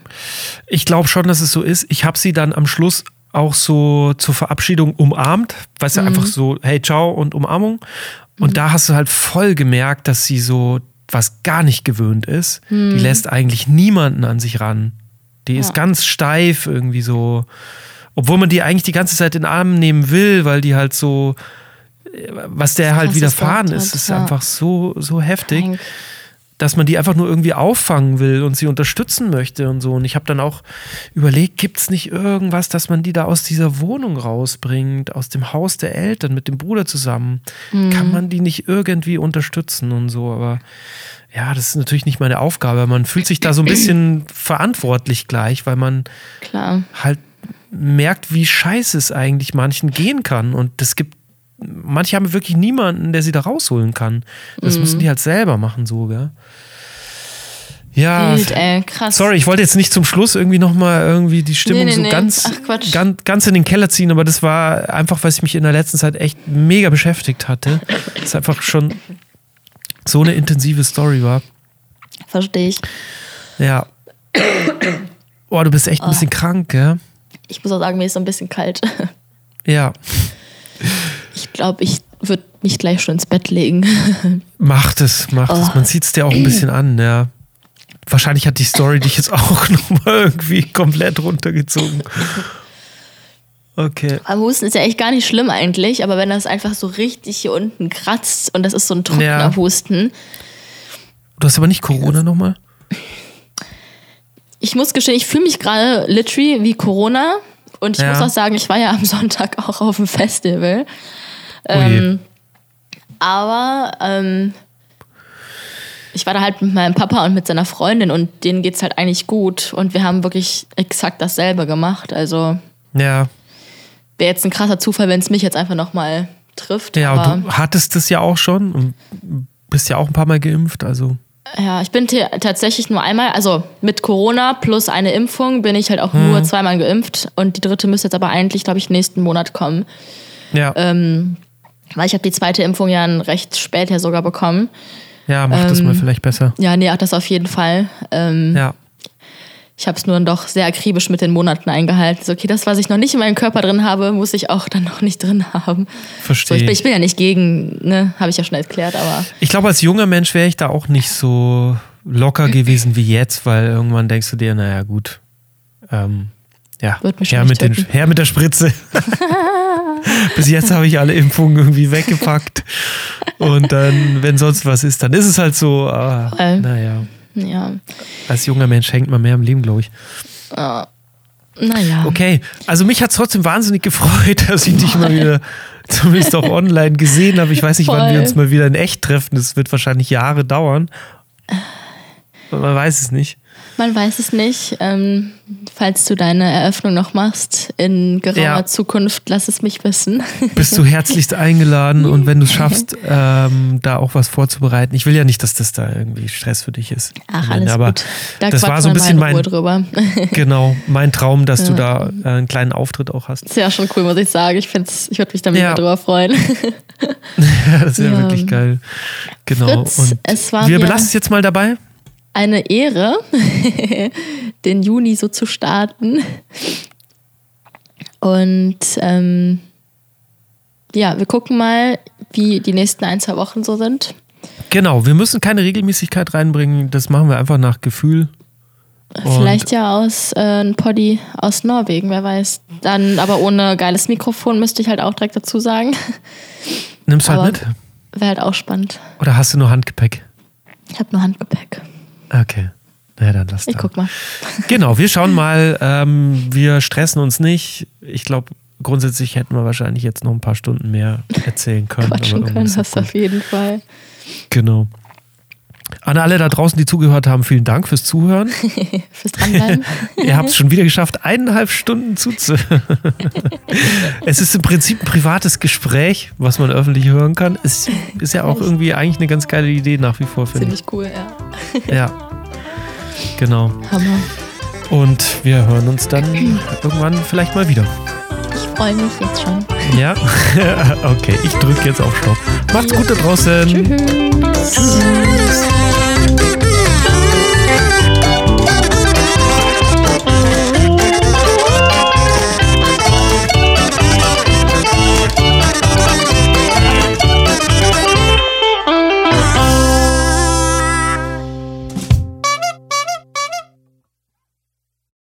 Ich glaube schon, dass es so ist. Ich habe sie dann am Schluss auch so zur Verabschiedung umarmt. Weißt du, einfach so, hey, ciao und Umarmung. Und da hast du halt voll gemerkt, dass sie so was gar nicht gewöhnt ist. Die lässt eigentlich niemanden an sich ran. Die ist Ja. ganz steif irgendwie so. Obwohl man die eigentlich die ganze Zeit in den Arm nehmen will, weil die halt so, äh, was der halt widerfahren ist, ist ja. einfach so, so heftig Krank. Dass man die einfach nur irgendwie auffangen will und sie unterstützen möchte und so. Und ich habe dann auch überlegt, gibt es nicht irgendwas, dass man die da aus dieser Wohnung rausbringt, aus dem Haus der Eltern mit dem Bruder zusammen? Kann man die nicht irgendwie unterstützen und so? Aber ja, das ist natürlich nicht meine Aufgabe. Man fühlt sich da so ein bisschen verantwortlich gleich, weil man Klar. halt merkt, wie scheiße es eigentlich manchen gehen kann. Und es gibt, manche haben wirklich niemanden, der sie da rausholen kann. Das müssen die halt selber machen, so, gell? Ja, Wild, ey, krass. sorry, ich wollte jetzt nicht zum Schluss irgendwie nochmal irgendwie die Stimmung Nee, nee, so nee. ganz, Ach, ganz, ganz in den Keller ziehen, aber das war einfach, weil es mich in der letzten Zeit echt mega beschäftigt hatte. Es einfach schon so eine intensive Story war. Verstehe ich. Ja. Boah, du bist echt ein bisschen krank, gell? Ich muss auch sagen, mir ist so ein bisschen kalt. Ja. Ich glaube, ich würde mich gleich schon ins Bett legen. Macht es, macht es. Oh. Man sieht es dir auch ein bisschen an, ja. Wahrscheinlich hat die Story dich jetzt auch nochmal irgendwie komplett runtergezogen. Okay. Aber Husten ist ja echt gar nicht schlimm eigentlich, aber wenn das einfach so richtig hier unten kratzt und das ist so ein trockener Ja. Husten. Du hast aber nicht Corona nochmal? Ich muss gestehen, ich fühle mich gerade literally wie Corona. Und ich Ja. muss auch sagen, ich war ja am Sonntag auch auf dem Festival. Oh. Ähm, aber ähm, ich war da halt mit meinem Papa und mit seiner Freundin und denen geht's halt eigentlich gut. Und wir haben wirklich exakt dasselbe gemacht. Also Ja. wäre jetzt ein krasser Zufall, wenn es mich jetzt einfach nochmal trifft. Ja, aber und du hattest es ja auch schon und bist ja auch ein paar Mal geimpft, also. Ja, ich bin tatsächlich nur einmal, also mit Corona plus eine Impfung bin ich halt auch Hm. nur zweimal geimpft und die dritte müsste jetzt aber eigentlich, glaube ich, nächsten Monat kommen. Ja, Ähm, weil ich habe die zweite Impfung ja recht spät ja sogar bekommen. ja mach das ähm, mal vielleicht besser. Ja, nee, ach, das auf jeden Fall. Ähm, Ja. Ich habe es nur dann doch sehr akribisch mit den Monaten eingehalten. So, okay, das, was ich noch nicht in meinem Körper drin habe, muss ich auch dann noch nicht drin haben. So, Verstehe. ich, bin, ich bin ja nicht gegen, ne, habe ich ja schon erklärt, aber Ich glaube, als junger Mensch wäre ich da auch nicht so locker gewesen wie jetzt, weil irgendwann denkst du dir, naja, gut. Ähm, ja, Wird mich schon her mit, den, her mit der Spritze. Bis jetzt habe ich alle Impfungen irgendwie weggepackt. Und dann, wenn sonst was ist, dann ist es halt so, ah, Äh. naja. ja, Als junger Mensch hängt man mehr im Leben, glaube ich. naja. Okay, also mich hat es trotzdem wahnsinnig gefreut, dass ich dich mal wieder zumindest auch online gesehen habe. Ich weiß nicht, wann wir Voll. uns mal wieder in echt treffen. Das wird wahrscheinlich Jahre dauern. Man weiß es nicht. Man weiß es nicht. Ähm, falls du deine Eröffnung noch machst in geraumer Ja. Zukunft, lass es mich wissen. Bist du herzlichst eingeladen und wenn du es schaffst, ähm, da auch was vorzubereiten. Ich will ja nicht, dass das da irgendwie Stress für dich ist. Ach, alles Aber gut. Da das war so ein bisschen mein, drüber. genau, mein Traum, dass du da äh, einen kleinen Auftritt auch hast. ist ja schon cool, muss ich sagen. Ich, find's- ich würde mich da mega Ja. drüber freuen. Ja, das wäre Ja. wirklich geil. Genau. Fritz, und es war wir belassen es jetzt mal dabei. Eine Ehre, den Juni so zu starten. Und ähm, ja, wir gucken mal, wie die nächsten ein, zwei Wochen so sind. Genau, wir müssen keine Regelmäßigkeit reinbringen. Das machen wir einfach nach Gefühl. Und- Vielleicht ja aus äh, ein Poddy aus Norwegen, wer weiß. Dann aber ohne geiles Mikrofon, müsste ich halt auch direkt dazu sagen. Nimmst du halt mit? Wäre halt auch spannend. Oder hast du nur Handgepäck? Ich habe nur Handgepäck. Okay. Na ja, dann lass Ich da. guck mal. Genau, wir schauen mal. Ähm, wir stressen uns nicht. Ich glaube, grundsätzlich hätten wir wahrscheinlich jetzt noch ein paar Stunden mehr erzählen können. Quatschen können, das auf jeden Fall. Genau. An alle da draußen, die zugehört haben, vielen Dank fürs Zuhören. Fürs Dranbleiben. Ihr habt es schon wieder geschafft, eineinhalb Stunden zuzuhören. es ist im Prinzip ein privates Gespräch, was man öffentlich hören kann. Es ist ja auch irgendwie eigentlich eine ganz geile Idee nach wie vor, finde ich. Ziemlich cool, ja. Ja. Genau. Hammer. Und wir hören uns dann irgendwann vielleicht mal wieder. Ich freue mich jetzt schon. Ja? okay, ich drücke jetzt auf Stopp. Macht's gut da draußen. Tschüss.